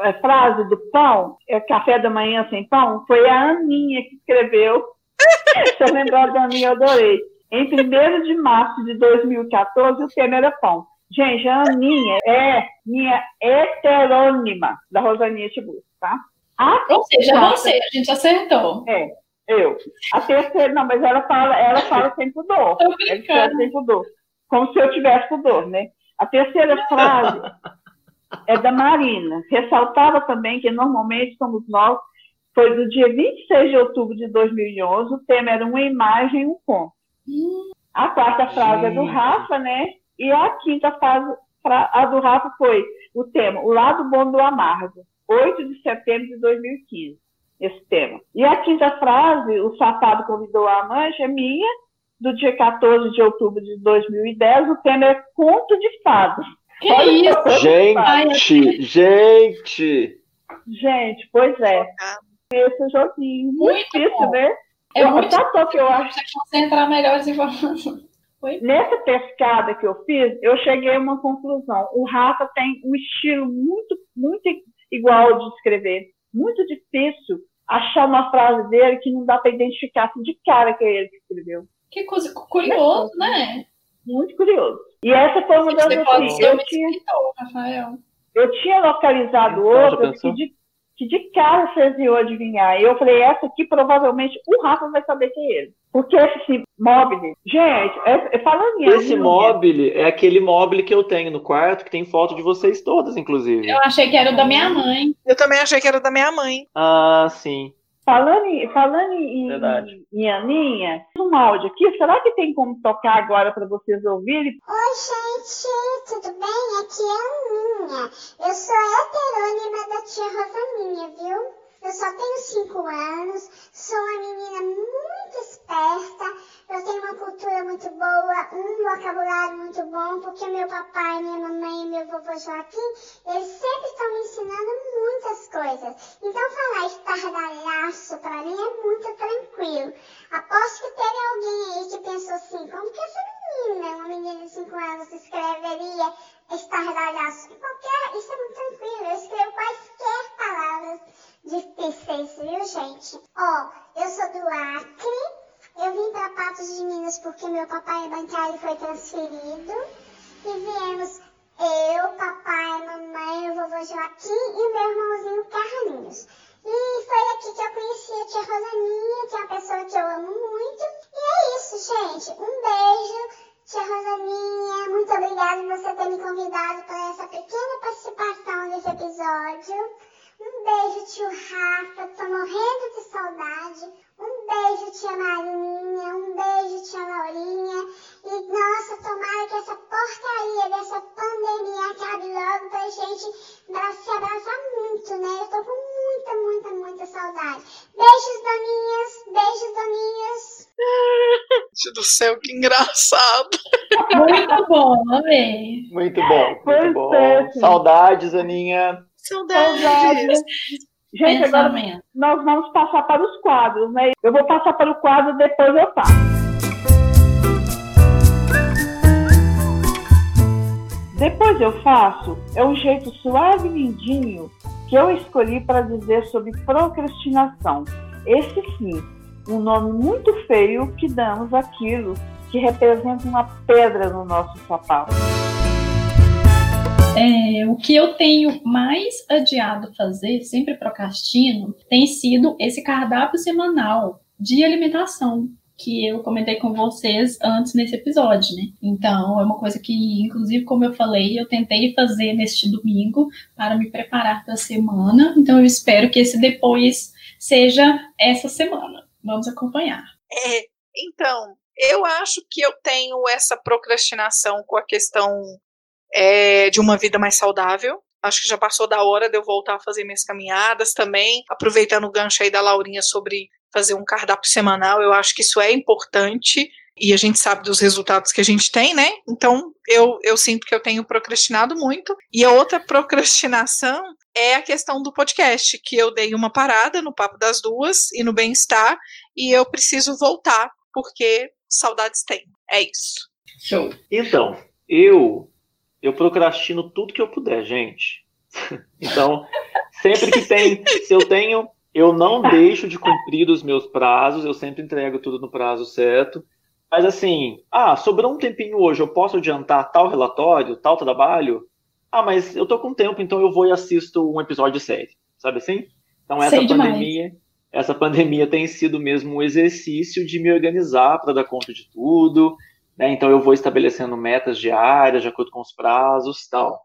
eh, frase do pão, é café da manhã sem pão, foi a Aninha que escreveu. Se eu lembrar da Aninha, eu adorei. Em 1 de março de 2014, o tema era pão. Gente, a Aninha é minha heterônima da Rosaninha Tiburcio, tá? A Ou seja, Nossa. você, a gente acertou. eu. A terceira, não, mas ela fala, ela fala sem pudor. Ela escreve sem pudor. Como se eu tivesse pudor, né? A terceira frase é da Marina. Ressaltava também que normalmente somos nós. Foi do dia 26 de outubro de 2011. O tema era uma imagem, um conto. A quarta frase é do Gente. Rafa, né? E a quinta frase, fra- a do Rafa foi o tema, o lado bom do amargo. 8 de setembro de 2015 esse tema. E a quinta frase, o safado convidou a amante, é minha, do dia 14 de outubro de 2010. O tema é conto de fadas. Que Olha isso? Gente, gente. Gente, pois é. Esse joguinho. Muito Muito difícil, bom. né? É eu, muito qual que eu acho? Você concentrar melhor as informações. Oi? Nessa pescada que eu fiz, eu cheguei a uma conclusão. O Rafa tem um estilo muito, muito igual de escrever. Muito difícil achar uma frase dele que não dá para identificar assim, de cara que é ele que escreveu. Que coisa curioso, né? Muito curioso. E essa foi uma das Você pode assim, ser eu tinha, escritor, Rafael. eu tinha localizado Então, outra que de, que de cara vocês iam adivinhar. Eu falei, essa aqui provavelmente o Rafa vai saber que é ele. Porque esse mobile, gente, é, é falando em Esse mobile é aquele mobile que eu tenho no quarto, que tem foto de vocês todas, inclusive. Eu achei que era o da minha mãe. Eu também achei que era da minha mãe. Ah, sim. Falando em, falando em, Verdade. em Aninha, um áudio aqui, será que tem como tocar agora para vocês ouvirem? Oi, gente, tudo bem? Aqui é a Aninha. Eu sou heterônima da tia Rosaninha, viu? Eu só tenho 5 anos, sou uma menina muito esperta, eu tenho uma cultura muito boa, um vocabulário muito bom, porque meu papai, minha mamãe e meu vovô Joaquim, eles sempre estão me ensinando muitas coisas. Então estardalhaço pra mim é muito tranquilo. Aposto que teve alguém aí que pensou assim, como que essa menina, uma menina de 5 anos, escreveria estardalhaço? Qualquer, isso é muito tranquilo, eu escrevo quaisquer palavras difíceis, viu, gente? Ó, eu sou do Acre, eu vim para Patos de Minas porque meu papai é bancário e foi transferido. Céu, que engraçado. Muito bom, amei. Muito bom, Pois muito bom. é. Saudades, Aninha. Saudades. Saudades. Gente, agora nós vamos passar para os quadros, né? Eu vou passar para o quadro, depois eu faço. Depois eu faço é um jeito suave e lindinho que eu escolhi para dizer sobre procrastinação. Esse sim, um nome muito feio que damos àquilo que representa uma pedra no nosso sapato. É, o que eu tenho mais adiado fazer, sempre procrastino, tem sido esse cardápio semanal de alimentação que eu comentei com vocês antes nesse episódio, né? Então, é uma coisa que, inclusive, como eu falei, eu tentei fazer neste domingo para me preparar para a semana. Então, eu espero que esse depois seja essa semana. Vamos acompanhar. É, então, eu acho que eu tenho essa procrastinação com a questão é, de uma vida mais saudável. Acho que já passou da hora de eu voltar a fazer minhas caminhadas também. Aproveitando o gancho aí da Laurinha sobre fazer um cardápio semanal, eu acho que isso é importante e a gente sabe dos resultados que a gente tem, né? Então eu, eu sinto que eu tenho procrastinado muito. E a outra procrastinação é a questão do podcast, que eu dei uma parada no Papo das Duas e no Bem-Estar, e eu preciso voltar, porque saudades tem. É isso. Show. Então, eu eu procrastino tudo que eu puder, gente. então, sempre que tem, se eu tenho, eu não deixo de cumprir os meus prazos, eu sempre entrego tudo no prazo certo. Mas assim, ah, sobrou um tempinho hoje, eu posso adiantar tal relatório, tal trabalho? Ah, mas eu tô com tempo, então eu vou e assisto um episódio de série, sabe assim? Então essa Sei demais. pandemia, essa pandemia tem sido mesmo um exercício de me organizar para dar conta de tudo, né? Então eu vou estabelecendo metas diárias de acordo com os prazos, tal.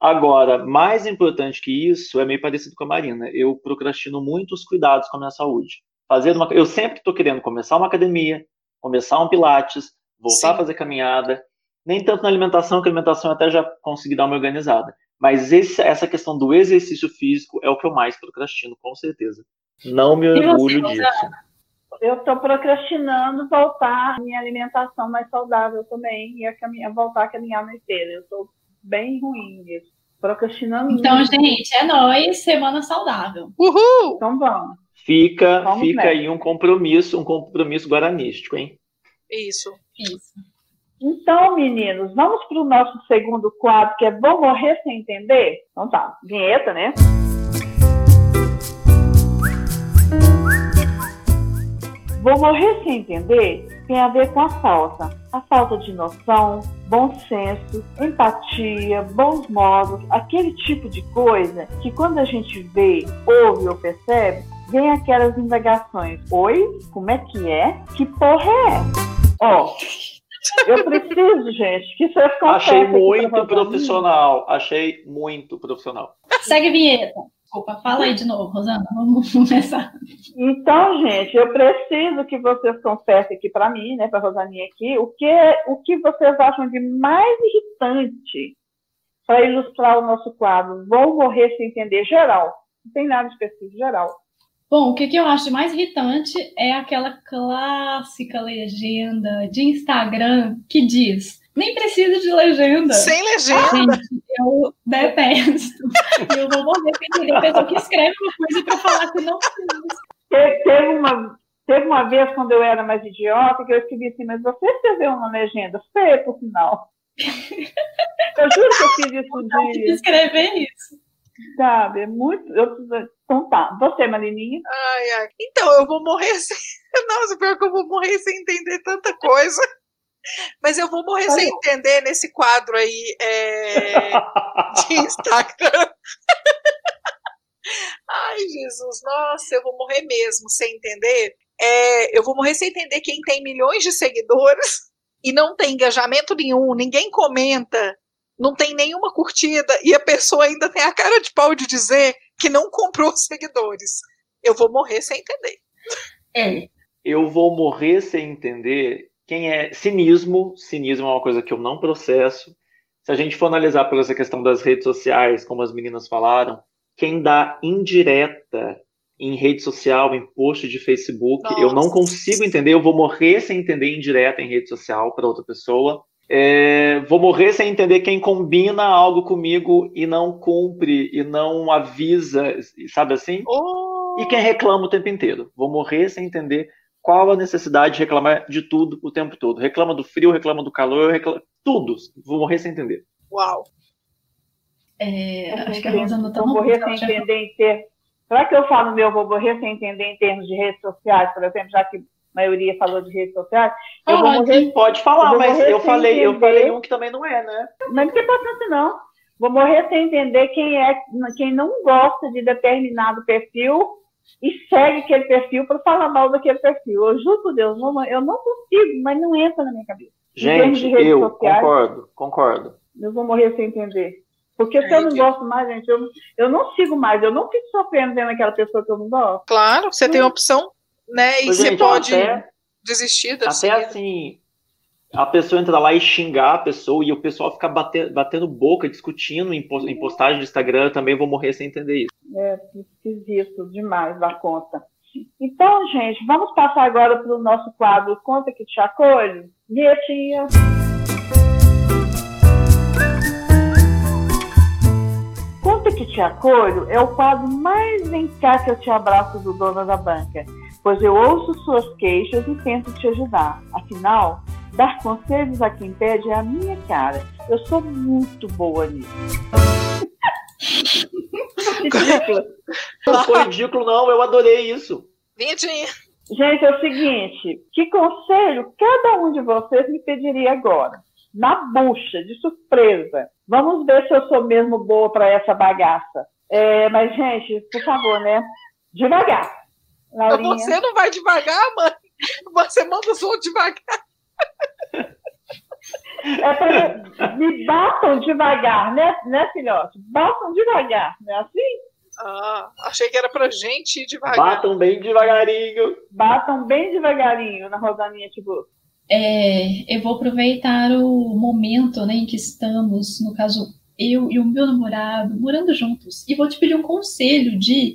Agora, mais importante que isso, é meio parecido com a Marina. Eu procrastino muito os cuidados com a minha saúde. Fazer uma, eu sempre estou querendo começar uma academia, começar um pilates, voltar Sim. a fazer caminhada. Nem tanto na alimentação, que a alimentação eu até já consegui dar uma organizada. Mas esse- essa questão do exercício físico é o que eu mais procrastino, com certeza. Não me orgulho disso. Eu estou procrastinando voltar à minha alimentação mais saudável também e a caminhar, voltar a caminhar na esteira. Eu estou bem ruim nisso. Procrastinando Então, muito. gente, é nóis, semana saudável. Uhul! Então vamos. Fica, Vamos fica aí um compromisso, um compromisso guaranístico, hein? Isso. Isso. Então, meninos, vamos para o nosso segundo quadro, que é Vou Morrer Sem Entender? Então tá, vinheta, né? Vou morrer sem entender tem a ver com a falta. A falta de noção, bom senso, empatia, bons modos, aquele tipo de coisa que quando a gente vê, ouve ou percebe, vem aquelas indagações. Oi, como é que é? Que porra é essa? Ó, eu preciso, gente, que vocês confessem Achei muito profissional. Achei muito profissional. Segue a vinheta. Desculpa, fala aí de novo, Rosana. Vamos começar. Então, gente, eu preciso que vocês confessem aqui para mim, né, para Rosaninha aqui, o que, o que vocês acham de mais irritante para ilustrar o nosso quadro. Vou morrer sem entender geral. Não tem nada específico, geral. Bom, o que, que eu acho mais irritante é aquela clássica legenda de Instagram que diz: nem precisa de legenda. Sem legenda. Gente, eu detesto. Eu vou morrer sem entender a pessoa que escreve uma coisa para falar que não precisa. Te- Teve uma, teve uma vez, quando eu era mais idiota, que eu escrevi assim, mas você escreveu uma legenda feia, por sinal. Eu juro que eu fiz isso um de dia, escrever isso. Sabe? É muito. Eu, então tá. Você, Marininha? Ai, ai. Então, eu vou morrer sem. Nossa, pior que eu vou morrer sem entender tanta coisa. Mas eu vou morrer sem entender nesse quadro aí é, de Instagram. Ai, Jesus, nossa, eu vou morrer mesmo sem entender. É, eu vou morrer sem entender quem tem milhões de seguidores e não tem engajamento nenhum, ninguém comenta, não tem nenhuma curtida e a pessoa ainda tem a cara de pau de dizer que não comprou seguidores. Eu vou morrer sem entender. É. Eu vou morrer sem entender quem é cinismo. Cinismo é uma coisa que eu não processo. Se a gente for analisar por essa questão das redes sociais, como as meninas falaram, quem dá indireta em rede social, em post de Facebook, Nossa. eu não consigo entender. Eu vou morrer sem entender indireta em rede social para outra pessoa. É, vou morrer sem entender quem combina algo comigo e não cumpre e não avisa, sabe assim? Oh, E quem reclama o tempo inteiro. Vou morrer sem entender qual a necessidade de reclamar de tudo o tempo todo. Reclama do frio, reclama do calor, reclama tudo. Vou morrer sem entender. Uau. É, acho que a entendo. Rosana tá Vou morrer sem entender em termos. Será que eu falo meu vou morrer sem entender em termos de redes sociais, por exemplo, já que maioria falou de redes sociais? Eu vou Pode. morrer. Pode falar, Eu vou mas eu falei, eu entender. falei um que também não é, né? Não é porque pode assim, não. Vou morrer sem entender quem é, quem não gosta de determinado perfil e segue aquele perfil para falar mal daquele perfil. Eu juro por Deus, não- eu não consigo, mas não entra na minha cabeça. Em termos Gente, de redes eu sociais. concordo, concordo. Eu vou morrer sem entender. Porque se eu não gosto mais, gente, eu, eu não sigo mais, eu não fico sofrendo vendo aquela pessoa que eu não gosto. Claro, você tem opção, né? E Ô, você gente, pode até- desistir da Até seguida. assim, a pessoa entra lá e xingar a pessoa e o pessoal fica bate- batendo boca, discutindo em, pos- em postagem de Instagram, eu também vou morrer sem entender isso. É esquisito demais da conta. Então, gente, vamos passar agora para o nosso quadro Conta que te acolho. Vietinha. Conta que te acolho é o quadro mais vem cá que eu te abraço do dono da banca, pois eu ouço suas queixas e tento te ajudar. Afinal, dar conselhos a quem pede é a minha cara. Eu sou muito boa nisso. Ridícula. Não foi ridículo, não, eu adorei isso. Vindinha. Gente, é o seguinte: que conselho cada um de vocês me pediria agora? Na bucha, de surpresa. Vamos ver se eu sou mesmo boa para essa bagaça. É, mas, gente, por favor, né? Devagar. Laurinha. Você não vai devagar, mãe. Você manda os outros devagar. É pra... Me batam devagar, né, né, filhote? Batam devagar, não é assim? Ah, achei que era pra gente ir devagar. Batam bem devagarinho. Batam bem devagarinho na Rosaninha Tiburcio. É, eu vou aproveitar o momento né, em que estamos, no caso, eu e o meu namorado, morando juntos, e vou te pedir um conselho de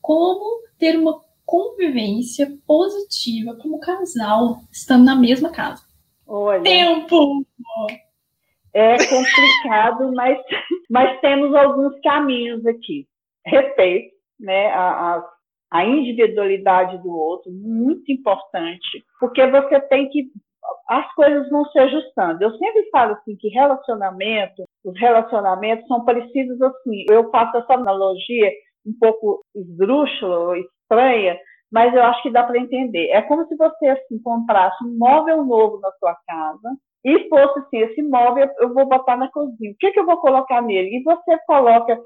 como ter uma convivência positiva como casal, estando na mesma casa. Olha. Tempo! É complicado, mas, mas temos alguns caminhos aqui. Respeito, né, a- as, a individualidade do outro, muito importante, porque você tem que as coisas vão se ajustando. Eu sempre falo assim que relacionamento, os relacionamentos são parecidos assim. Eu faço essa analogia um pouco esdrúxula, estranha, mas eu acho que dá para entender. É como se você assim comprasse um móvel novo na sua casa e fosse assim, esse móvel eu vou botar na cozinha. O que, que eu vou colocar nele? E você coloca,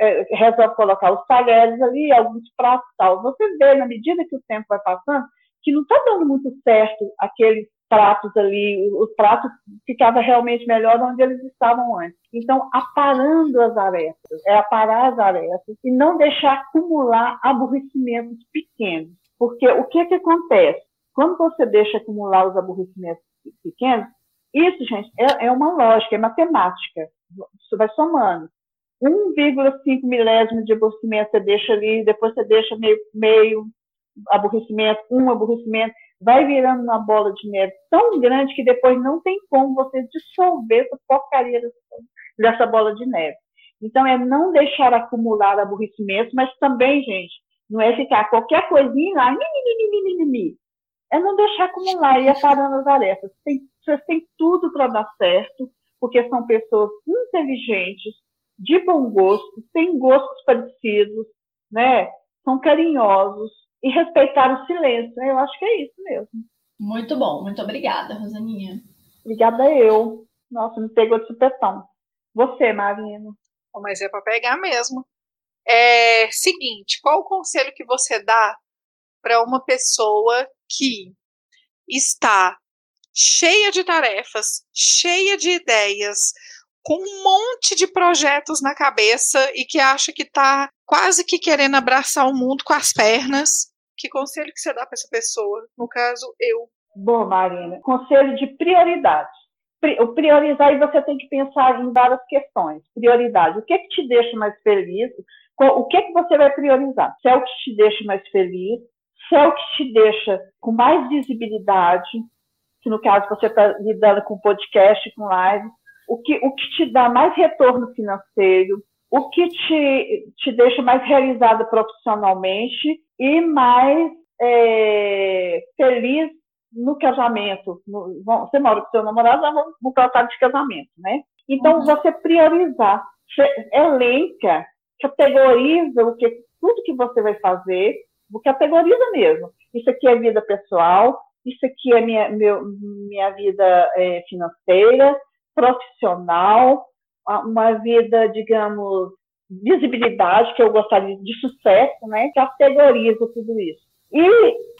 é, resolve colocar os talheres ali, alguns pratos tal. Você vê, na medida que o tempo vai passando, que não está dando muito certo aqueles pratos ali, os pratos ficava realmente melhor onde eles estavam antes. Então, aparando as arestas, é aparar as arestas e não deixar acumular aborrecimentos pequenos. Porque o que que acontece? Quando você deixa acumular os aborrecimentos pequenos, isso, gente, é, é uma lógica, é matemática. Isso vai somando. 1,5 milésimo de aborrecimento você deixa ali, depois você deixa meio, meio aborrecimento, um aborrecimento, vai virando uma bola de neve tão grande que depois não tem como você dissolver essa porcaria dessa bola de neve. Então, é não deixar acumular aborrecimento, mas também, gente, não é ficar qualquer coisinha lá, mi, é não deixar acumular e ir parando as. Tem, vocês têm tudo para dar certo, porque são pessoas inteligentes, de bom gosto, têm gostos parecidos, né? São carinhosos, e respeitar o silêncio. Eu acho que é isso mesmo. Muito bom, muito obrigada, Rosaninha. Obrigada eu. Nossa, me pegou de supetão. Você, Marina. Mas é para pegar mesmo. É seguinte, qual o conselho que você dá para uma pessoa que está cheia de tarefas, cheia de ideias, com um monte de projetos na cabeça e que acha que está quase que querendo abraçar o mundo com as pernas que conselho que você dá para essa pessoa? No caso, eu. Bom, Marina, conselho de prioridade. O priorizar e você tem que pensar em várias questões. Prioridade. O que, que te deixa mais feliz? O que, que você vai priorizar? Se é o que te deixa mais feliz, se é o que te deixa com mais visibilidade, que no caso você está lidando com podcast, com live, o que, o que te dá mais retorno financeiro, o que te, te deixa mais realizada profissionalmente e mais é, feliz no casamento. No, você mora com seu namorado, vamos no de casamento, né? Então, uhum. você priorizar, você elenca, categoriza o que, tudo que você vai fazer, categoriza mesmo. Isso aqui é vida pessoal, isso aqui é minha, meu, minha vida é, financeira, profissional, uma vida, digamos, visibilidade, que eu gostaria de sucesso, né? Categoriza tudo isso. E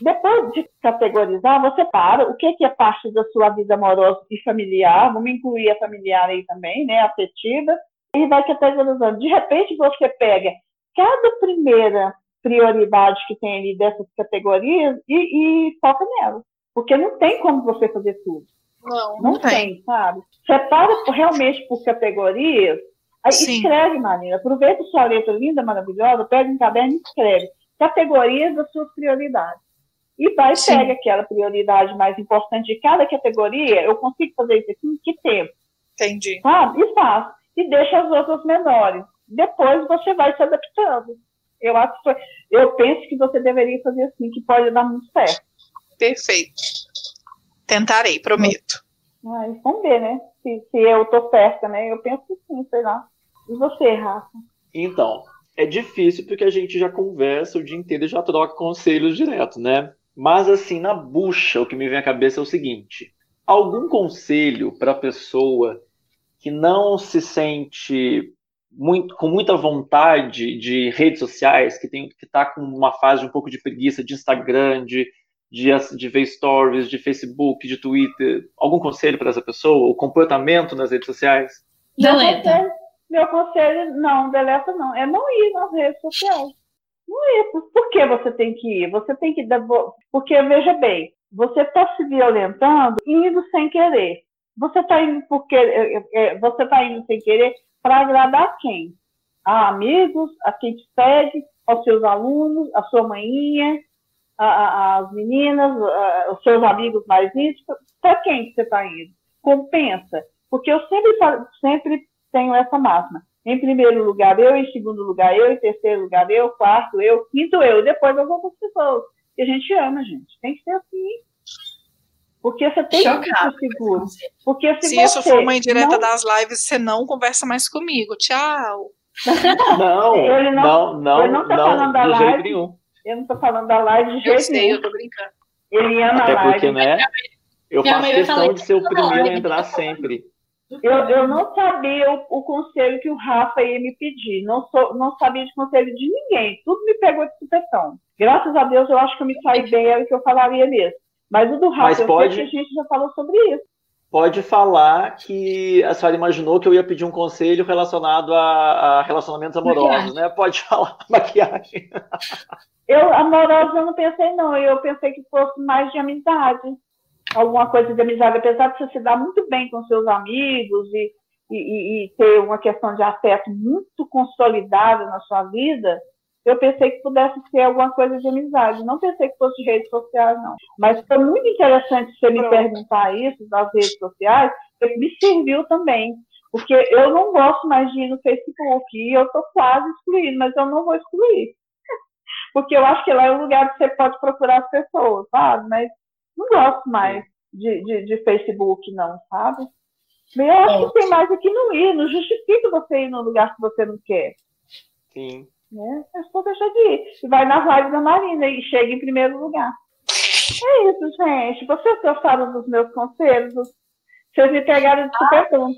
depois de categorizar, você para o que, é parte da sua vida amorosa e familiar, vamos incluir a familiar aí também, né? Afetiva, e vai categorizando. De repente, você pega cada primeira prioridade que tem ali dessas categorias e, e foca nela. Porque não tem como você fazer tudo. Não, não, não tem. tem, sabe? Separa realmente por categorias. Aí Sim. escreve, Marina. Aproveita sua letra linda, maravilhosa, pega um caderno e escreve. Categorias das suas prioridades. E vai e pega aquela prioridade mais importante de cada categoria. Eu consigo fazer isso aqui em que tempo? Entendi. Sabe? E faz. E deixa as outras menores. Depois você vai se adaptando. Eu acho que eu penso que você deveria fazer assim, que pode dar muito certo. Perfeito. Tentarei, prometo. Mas vamos ver, né? Se, se eu tô certa, né? Eu penso que sim, sei lá. E você, Rafa? Então, é difícil porque a gente já conversa o dia inteiro e já troca conselhos direto, né? Mas assim, na bucha, o que me vem à cabeça é o seguinte: algum conselho para pessoa que não se sente muito, com muita vontade de redes sociais, que tem que tá com uma fase de um pouco de preguiça de Instagram, de de, de ver stories, de Facebook, de Twitter? Algum conselho para essa pessoa? O comportamento nas redes sociais? Deleta. Meu conselho, não, deleta não. É não ir nas redes sociais. Não ir. Por que você tem que ir? Você tem que dar. Porque, veja bem, você está se violentando indo sem querer. Você está indo porque é, é, é, você está indo sem querer para agradar quem? A amigos, a quem te segue, aos seus alunos, a sua manhinha, as meninas, os seus amigos mais íntimos, para quem que você está indo? Compensa. Porque eu sempre, sempre tenho essa máxima. Em primeiro lugar eu, em segundo lugar eu, em terceiro lugar eu, quarto eu, quinto eu, depois as outras pessoas. Que a gente ama, gente. Tem que ser assim. Porque você tem Chocado. que ser seguro. Porque se, Se isso for uma indireta não, das lives, você não conversa mais comigo. Tchau. Não, Ele não- não, não, ele não tá falando da live. jeito nenhum. Eu não estou falando da live de Eu jeito sei, nenhum. eu tô brincando. Ele ama Até a live. porque, né? Eu Minha faço questão que de ser o primeiro a entrar sempre. Eu, eu não sabia o, o conselho que o Rafa ia me pedir. Não, sou, não sabia de conselho de ninguém. Tudo me pegou de supetão. Graças a Deus, eu acho que eu me saí bem, era o que eu falaria mesmo. Mas o do Rafa, Mas eu pode- sei que a gente já falou sobre isso. Pode falar que a senhora imaginou que eu ia pedir um conselho relacionado a, a relacionamentos amorosos, né? Pode falar, maquiagem. Eu, amorosa, eu não pensei, não. Eu pensei que fosse mais de amizade. Alguma coisa de amizade. Apesar de você se dar muito bem com seus amigos e, e- e ter uma questão de afeto muito consolidada na sua vida, eu pensei que pudesse ser alguma coisa de amizade. Não pensei que fosse de redes sociais, não. Mas foi muito interessante você me perguntar isso das redes sociais, porque me serviu também. Porque eu não gosto mais de ir no Facebook e eu estou quase excluindo, mas eu não vou excluir. Porque eu acho que lá é o lugar que você pode procurar as pessoas, sabe? Mas não gosto mais de, de, de Facebook, não, sabe? Eu acho que tem mais aqui não ir, não justifica você ir num lugar que você não quer. Sim. Né? É só deixar de ir. E vai na vibe da Marina e chega em primeiro lugar. É isso, gente. Vocês gostaram dos meus conselhos? Vocês me pegaram de supetão,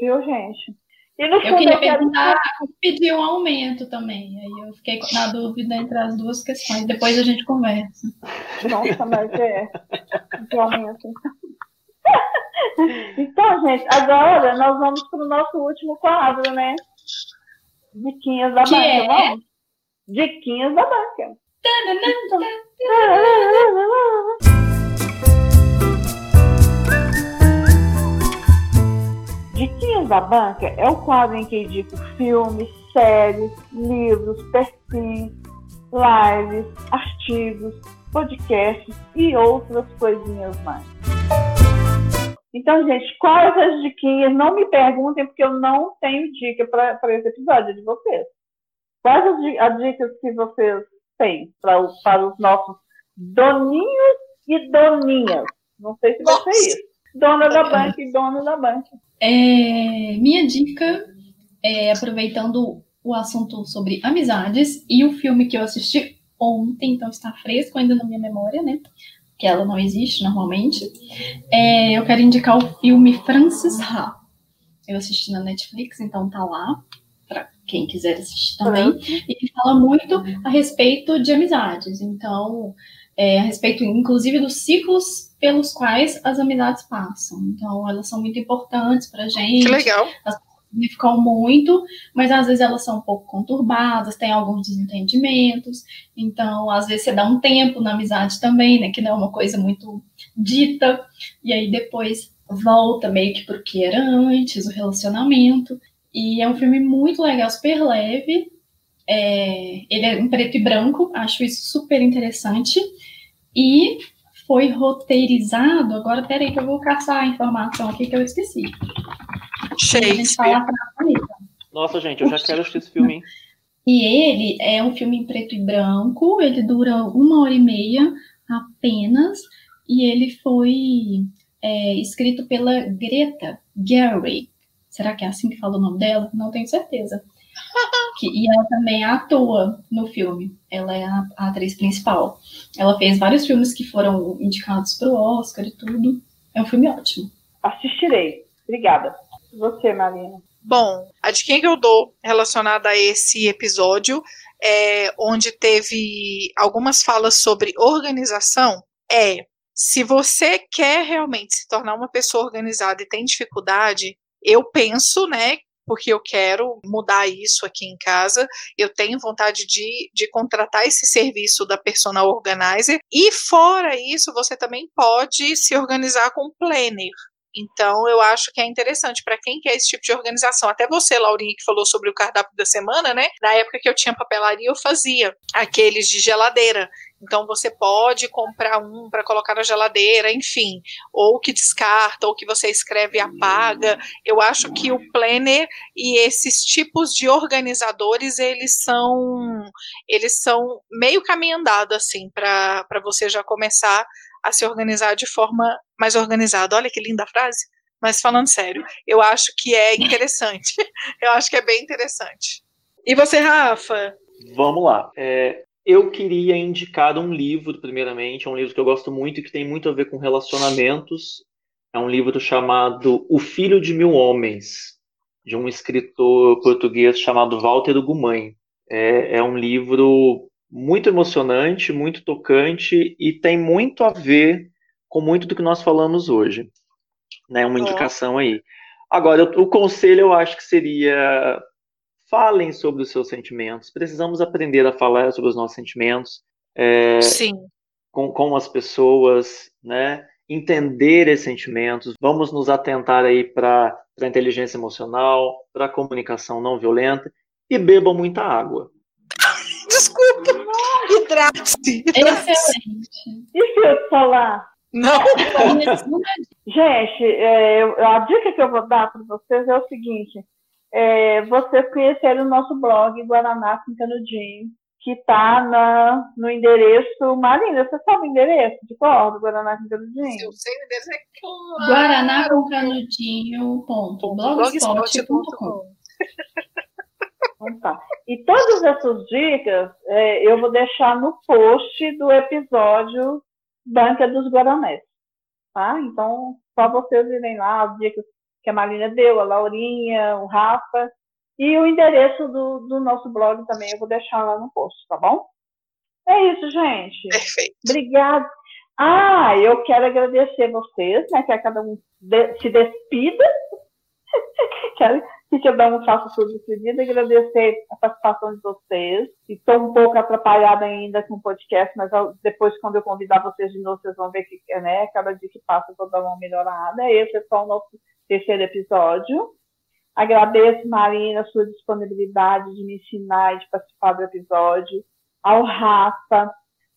viu, gente? E no Eu fundo queria eu quero perguntar, pedir um aumento também. Aí eu fiquei na dúvida entre as duas questões. Depois a gente conversa. Nossa, mas é. Realmente. Então, gente, agora nós vamos para o nosso último quadro, né? Diquinhas da Que banca, é? vamos? Diquinhas da banca. Diquinhas da Banca é o quadro em que indico filmes, séries, livros, perfis, lives, artigos, podcasts e outras coisinhas mais. Então, gente, quais as diquinhas? Não me perguntem, porque eu não tenho dica para esse episódio é de vocês. Quais as, di- as dicas que vocês têm pra para os nossos doninhos e doninhas? Não sei se vai ser isso. Dona da banca e dona da banca. É, minha dica é aproveitando o assunto sobre amizades e o filme que eu assisti ontem, então está fresco ainda na minha memória, né? Que ela não existe normalmente. É, eu quero indicar o filme Francis Ha. Eu assisti na Netflix, então tá lá para quem quiser assistir também. E que fala muito a respeito de amizades. Então, é, a respeito, inclusive, dos ciclos pelos quais as amizades passam. Então, elas são muito importantes pra gente Que legal. Significam muito, mas às vezes elas são um pouco conturbadas, tem alguns desentendimentos, então às vezes você dá um tempo na amizade também, né, que não é uma coisa muito dita, e aí depois volta meio que pro que era antes, o relacionamento, e é um filme muito legal, super leve, é, ele é em preto e branco, acho isso super interessante, e foi roteirizado, agora peraí que eu vou caçar a informação aqui que eu esqueci. Shakespeare. Nossa, gente, eu já quero assistir esse filme, hein? E ele é um filme em preto e branco, ele dura uma hora e meia apenas, e ele foi é, escrito pela Greta Gerwig. Será que é assim que fala o nome dela? Não tenho certeza. Que- e ela também atua no filme. Ela é a, a atriz principal. Ela fez vários filmes que foram indicados para o Oscar e tudo. É um filme ótimo. Assistirei. Obrigada. Você, Marina. Bom, a dica que eu dou relacionada a esse episódio, é, onde teve algumas falas sobre organização, é se você quer realmente se tornar uma pessoa organizada e tem dificuldade, eu penso, né? Porque eu quero mudar isso aqui em casa. Eu tenho vontade de, de contratar esse serviço da personal organizer. E fora isso, você também pode se organizar com planner. Então, eu acho que é interessante para quem quer esse tipo de organização. Até você, Laurinha, que falou sobre o cardápio da semana, né? Na época que eu tinha papelaria, eu fazia aqueles de geladeira. Então você pode comprar um para colocar na geladeira, enfim, ou que descarta, ou que você escreve e apaga. Eu acho que o planner e esses tipos de organizadores, eles são eles são meio caminho andado assim para você já começar a se organizar de forma mais organizada. Olha que linda frase. Mas falando sério, eu acho que é interessante. eu acho que é bem interessante. E você, Rafa? Vamos lá. É, eu queria indicar um livro, primeiramente. É um livro que eu gosto muito e que tem muito a ver com relacionamentos. É um livro chamado O Filho de Mil Homens, de um escritor português chamado Walter Ugumãe. É, é um livro muito emocionante, muito tocante e tem muito a ver com muito do que nós falamos hoje né? Uma indicação aí. Agora, o conselho eu acho que seria falem sobre os seus sentimentos. Precisamos aprender a falar sobre os nossos sentimentos. É, Sim. Com, com as pessoas, né? Entender esses sentimentos. Vamos nos atentar aí para a inteligência emocional, para a comunicação não violenta e bebam muita água. Desculpa, hidrate. Excelente. E se eu falar? Não. Gente, é, a dica que eu vou dar para vocês é o seguinte: é, vocês conhecerem o nosso blog Guaraná com Canudinho, que está no endereço. Marina, você sabe o endereço de qual do Guaraná com Canudinho? Eu sei o endereço é claro. Guaraná com Canudinho. Ponto. Blogspot.com. Então, tá. E todas essas dicas é, eu vou deixar no post do episódio Banca dos Guaranés. Tá? Então, só vocês irem lá, as dicas que a Marina deu, a Laurinha, o Rafa, e o endereço do, do nosso blog também eu vou deixar lá no post, tá bom? É isso, gente. Perfeito. Obrigada. Ah, eu quero agradecer vocês, né? Que cada um de, se despida. quero que cada um faça sua despedida. Agradecer a participação de vocês. Estou um pouco atrapalhada ainda com o podcast, mas depois, quando eu convidar vocês de novo, vocês vão ver que, né? Cada dia que passa, eu vou dar uma melhorada. Esse é só o nosso terceiro episódio. Agradeço, Marina, a sua disponibilidade de me ensinar e de participar do episódio. Ao Rafa,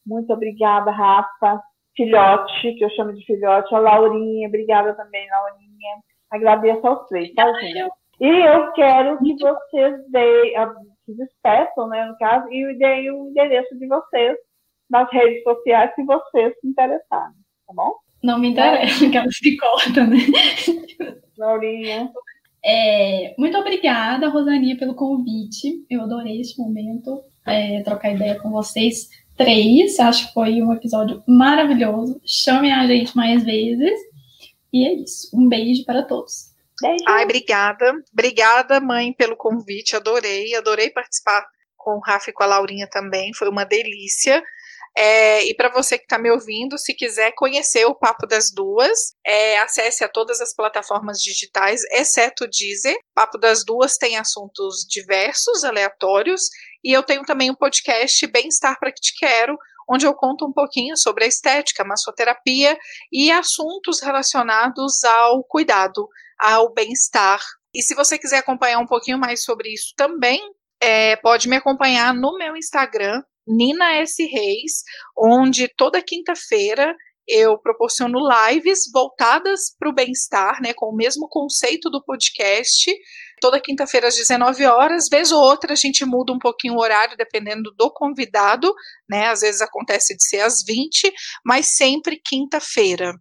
muito obrigada, Rafa. Filhote, que eu chamo de filhote. A Laurinha, obrigada também, Laurinha. Agradeço aos três, tá, gente? E eu quero que vocês deem, se despeçam, né, no caso, e deem o endereço de vocês nas redes sociais se vocês se interessarem, tá bom? Não me interessa, que elas se cortam, né? Laurinha. É, muito obrigada, Rosaninha, pelo convite. Eu adorei esse momento, é, trocar ideia com vocês três. Acho que foi um episódio maravilhoso. Chamem a gente mais vezes. E é isso. Um beijo para todos. Beijo. Ai, obrigada. Obrigada, mãe, pelo convite. Adorei. Adorei participar com o Rafa e com a Laurinha também. Foi uma delícia. É, e para você que está me ouvindo, se quiser conhecer o Papo das Duas, é, acesse a todas as plataformas digitais, exceto o Deezer. Papo das Duas tem assuntos diversos, aleatórios, e eu tenho também um podcast Bem-Estar para que te quero, onde eu conto um pouquinho sobre a estética, massoterapia e assuntos relacionados ao cuidado, ao bem-estar. E se você quiser acompanhar um pouquinho mais sobre isso também, é, pode me acompanhar no meu Instagram, Nina S. Reis, onde toda quinta-feira eu proporciono lives voltadas para o bem-estar, né, com o mesmo conceito do podcast. Toda quinta-feira às 19 horas, vez ou outra a gente muda um pouquinho o horário dependendo do convidado, né? Às vezes acontece de ser às 20, mas sempre quinta-feira.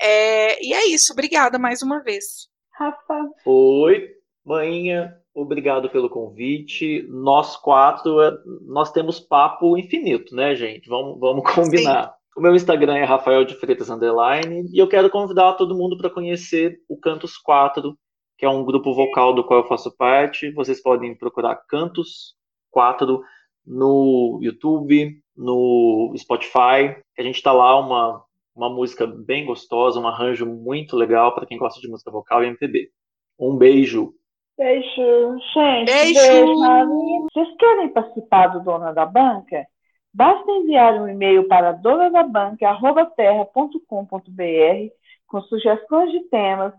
É, e é isso, obrigada mais uma vez. Rafa. Oi, Maninha, obrigado pelo convite. Nós quatro, é, nós temos papo infinito, né, gente? Vamos, vamos combinar. Sim. O meu Instagram é Rafael de Freitas Underline e eu quero convidar todo mundo para conhecer o Cantos 4, que é um grupo vocal do qual eu faço parte. Vocês podem procurar Cantos 4 no YouTube, no Spotify. A gente está lá uma, uma música bem gostosa, um arranjo muito legal para quem gosta de música vocal e MPB. Um beijo. Beijo, gente. Beijo. beijo. Vocês querem participar do Dona da Banca? Basta enviar um e-mail para donadabanca.terra.com.br com sugestões de temas,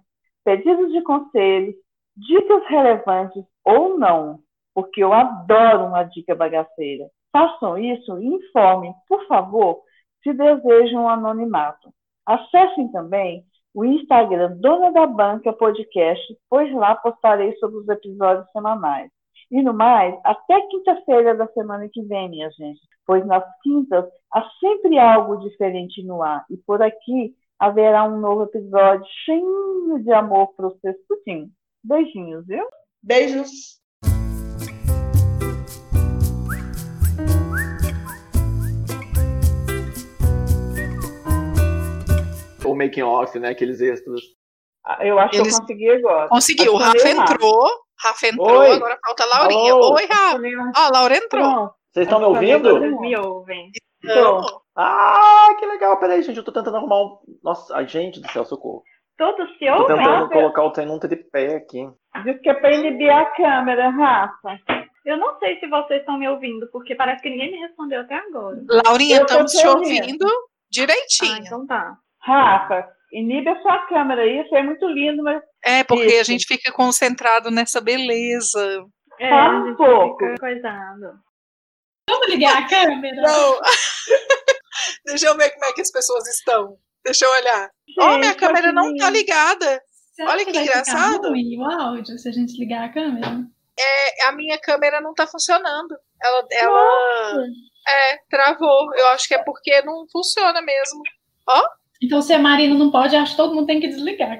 pedidos de conselhos, dicas relevantes ou não, porque eu adoro uma dica bagaceira. Façam isso e informem, por favor, se desejam um anonimato. Acessem também o Instagram Dona da Banca Podcast, pois lá postarei sobre os episódios semanais. E no mais, até quinta-feira da semana que vem, minha gente, pois nas quintas há sempre algo diferente no ar. E por aqui haverá um novo episódio cheio de amor para vocês tudinho. Beijinhos, viu? Beijos. O making off, né? Aqueles extras. Ah, Eu acho Eles- que eu consegui agora. Conseguiu. O Rafa o Rafa. entrou. Rafa entrou, Oi. agora falta a Laurinha. Alô, Oi, Rafa. Ó, a Laura entrou. Pronto. Vocês estão me ouvindo? Vocês me ouvem. Ah, que legal. Peraí, gente, eu tô tentando arrumar um. Nossa, gente do céu, socorro. Todos se Tô ouvem? tentando Rafa. colocar o trem num tripé aqui. Diz que é para inibir a câmera, Rafa. Eu não sei se vocês estão me ouvindo, porque parece que ninguém me respondeu até agora. Laurinha, Eu tô estamos te ouvindo Ah, direitinho. então tá. Rafa, inibe a sua câmera aí. Isso é muito lindo, mas É, porque a Isso. gente fica concentrado nessa beleza. É, Fala a um gente pouco. fica coisado. Vamos ligar a câmera? Não. Deixa eu ver como é que as pessoas estão. Deixa eu olhar. Ó, Gente, minha câmera não tá assim, ligada. Será Olha que vai ficar engraçado. ruim o áudio se a gente ligar a câmera? É, a minha câmera não tá funcionando. Ela, ela é, travou. Eu acho que é porque não funciona mesmo. Então, se a Marina não pode, acho que todo mundo tem que desligar.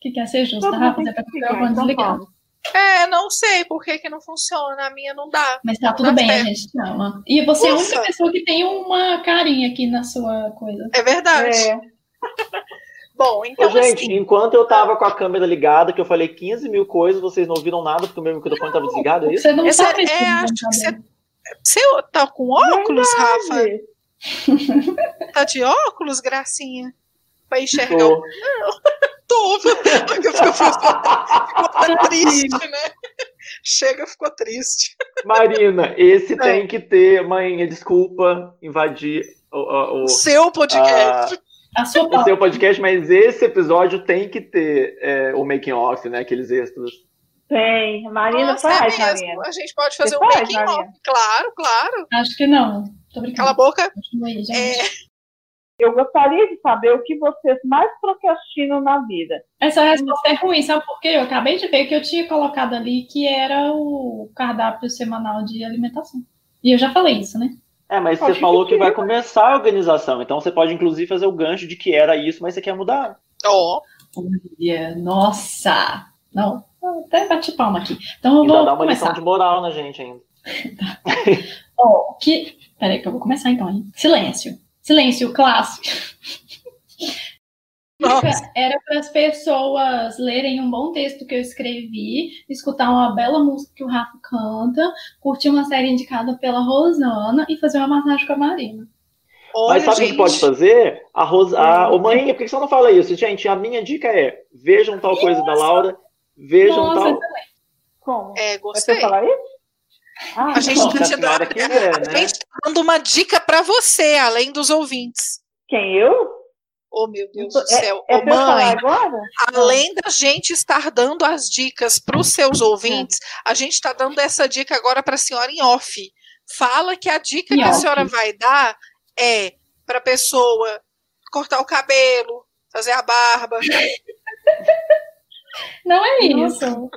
Que quer ser justo, tá, Rafa? Você desligar, então. É, não sei por que, que não funciona. A minha não dá. Mas tá tudo bem, a gente te ama. E você é a única Ufa. pessoa que tem uma carinha aqui na sua coisa. É verdade. É, Bom, Ô, então gente, assim. enquanto eu tava com a câmera ligada, que eu falei 15 mil coisas, vocês não ouviram nada porque o meu microfone tava desligado, é isso? Você não Esse sabe é- é, acho que computador. Você tá com óculos, Rafa? Tá de óculos, gracinha? Pra enxergar Tô. o. Tô. Ficou, ficou, ficou triste, né? Chega, ficou triste. Marina, esse tem que ter, mãe, desculpa invadir o, o- o- Seu podcast. A sua o seu podcast, mas esse episódio tem que ter é, o making off, né? Aqueles extras. Tem. Marina Nossa, é faz, mesmo. Marina. A gente pode fazer Você um making off. Claro, claro. Acho que não. Tô Cala a boca. Aí. É, Eu gostaria de saber o que vocês mais procrastinam na vida. Essa resposta é ruim, sabe por quê? Eu acabei de ver que eu tinha colocado ali que era o cardápio semanal de alimentação. E eu já falei isso, né? É, mas Acho você falou que que vai começar a organização, então você pode inclusive fazer o gancho de que era isso, mas você quer mudar. ó. Olha, nossa! Não, até bati palma aqui. Então eu Ainda vou dá uma lição começar. de moral na gente ainda. Ó, que... Peraí que eu vou começar então, hein? Silêncio. Silêncio, classe. Nossa. Era para as pessoas lerem um bom texto que eu escrevi, escutar uma bela música que o Rafa canta, curtir uma série indicada pela Rosana e fazer uma massagem com a Marina. Olha, Mas sabe o gente. que pode fazer? A Rosa, a, ô mãe, por que você não fala isso? Gente, a minha dica é: vejam tal coisa da Laura, vejam Nossa, tal. Como? É, É gostei. falar isso? Ah, A gente tá a te senhora dando, a né? tá dando uma dica pra você, além dos ouvintes. Quem, eu? Oh, meu Deus É- do céu. É Ô, pra eu falar mãe, agora? além da gente estar dando as dicas para os seus ouvintes, a gente está dando essa dica agora para a senhora em off. Fala que a dica Em que a off. senhora vai dar é para a pessoa cortar o cabelo, fazer a barba. Não é isso.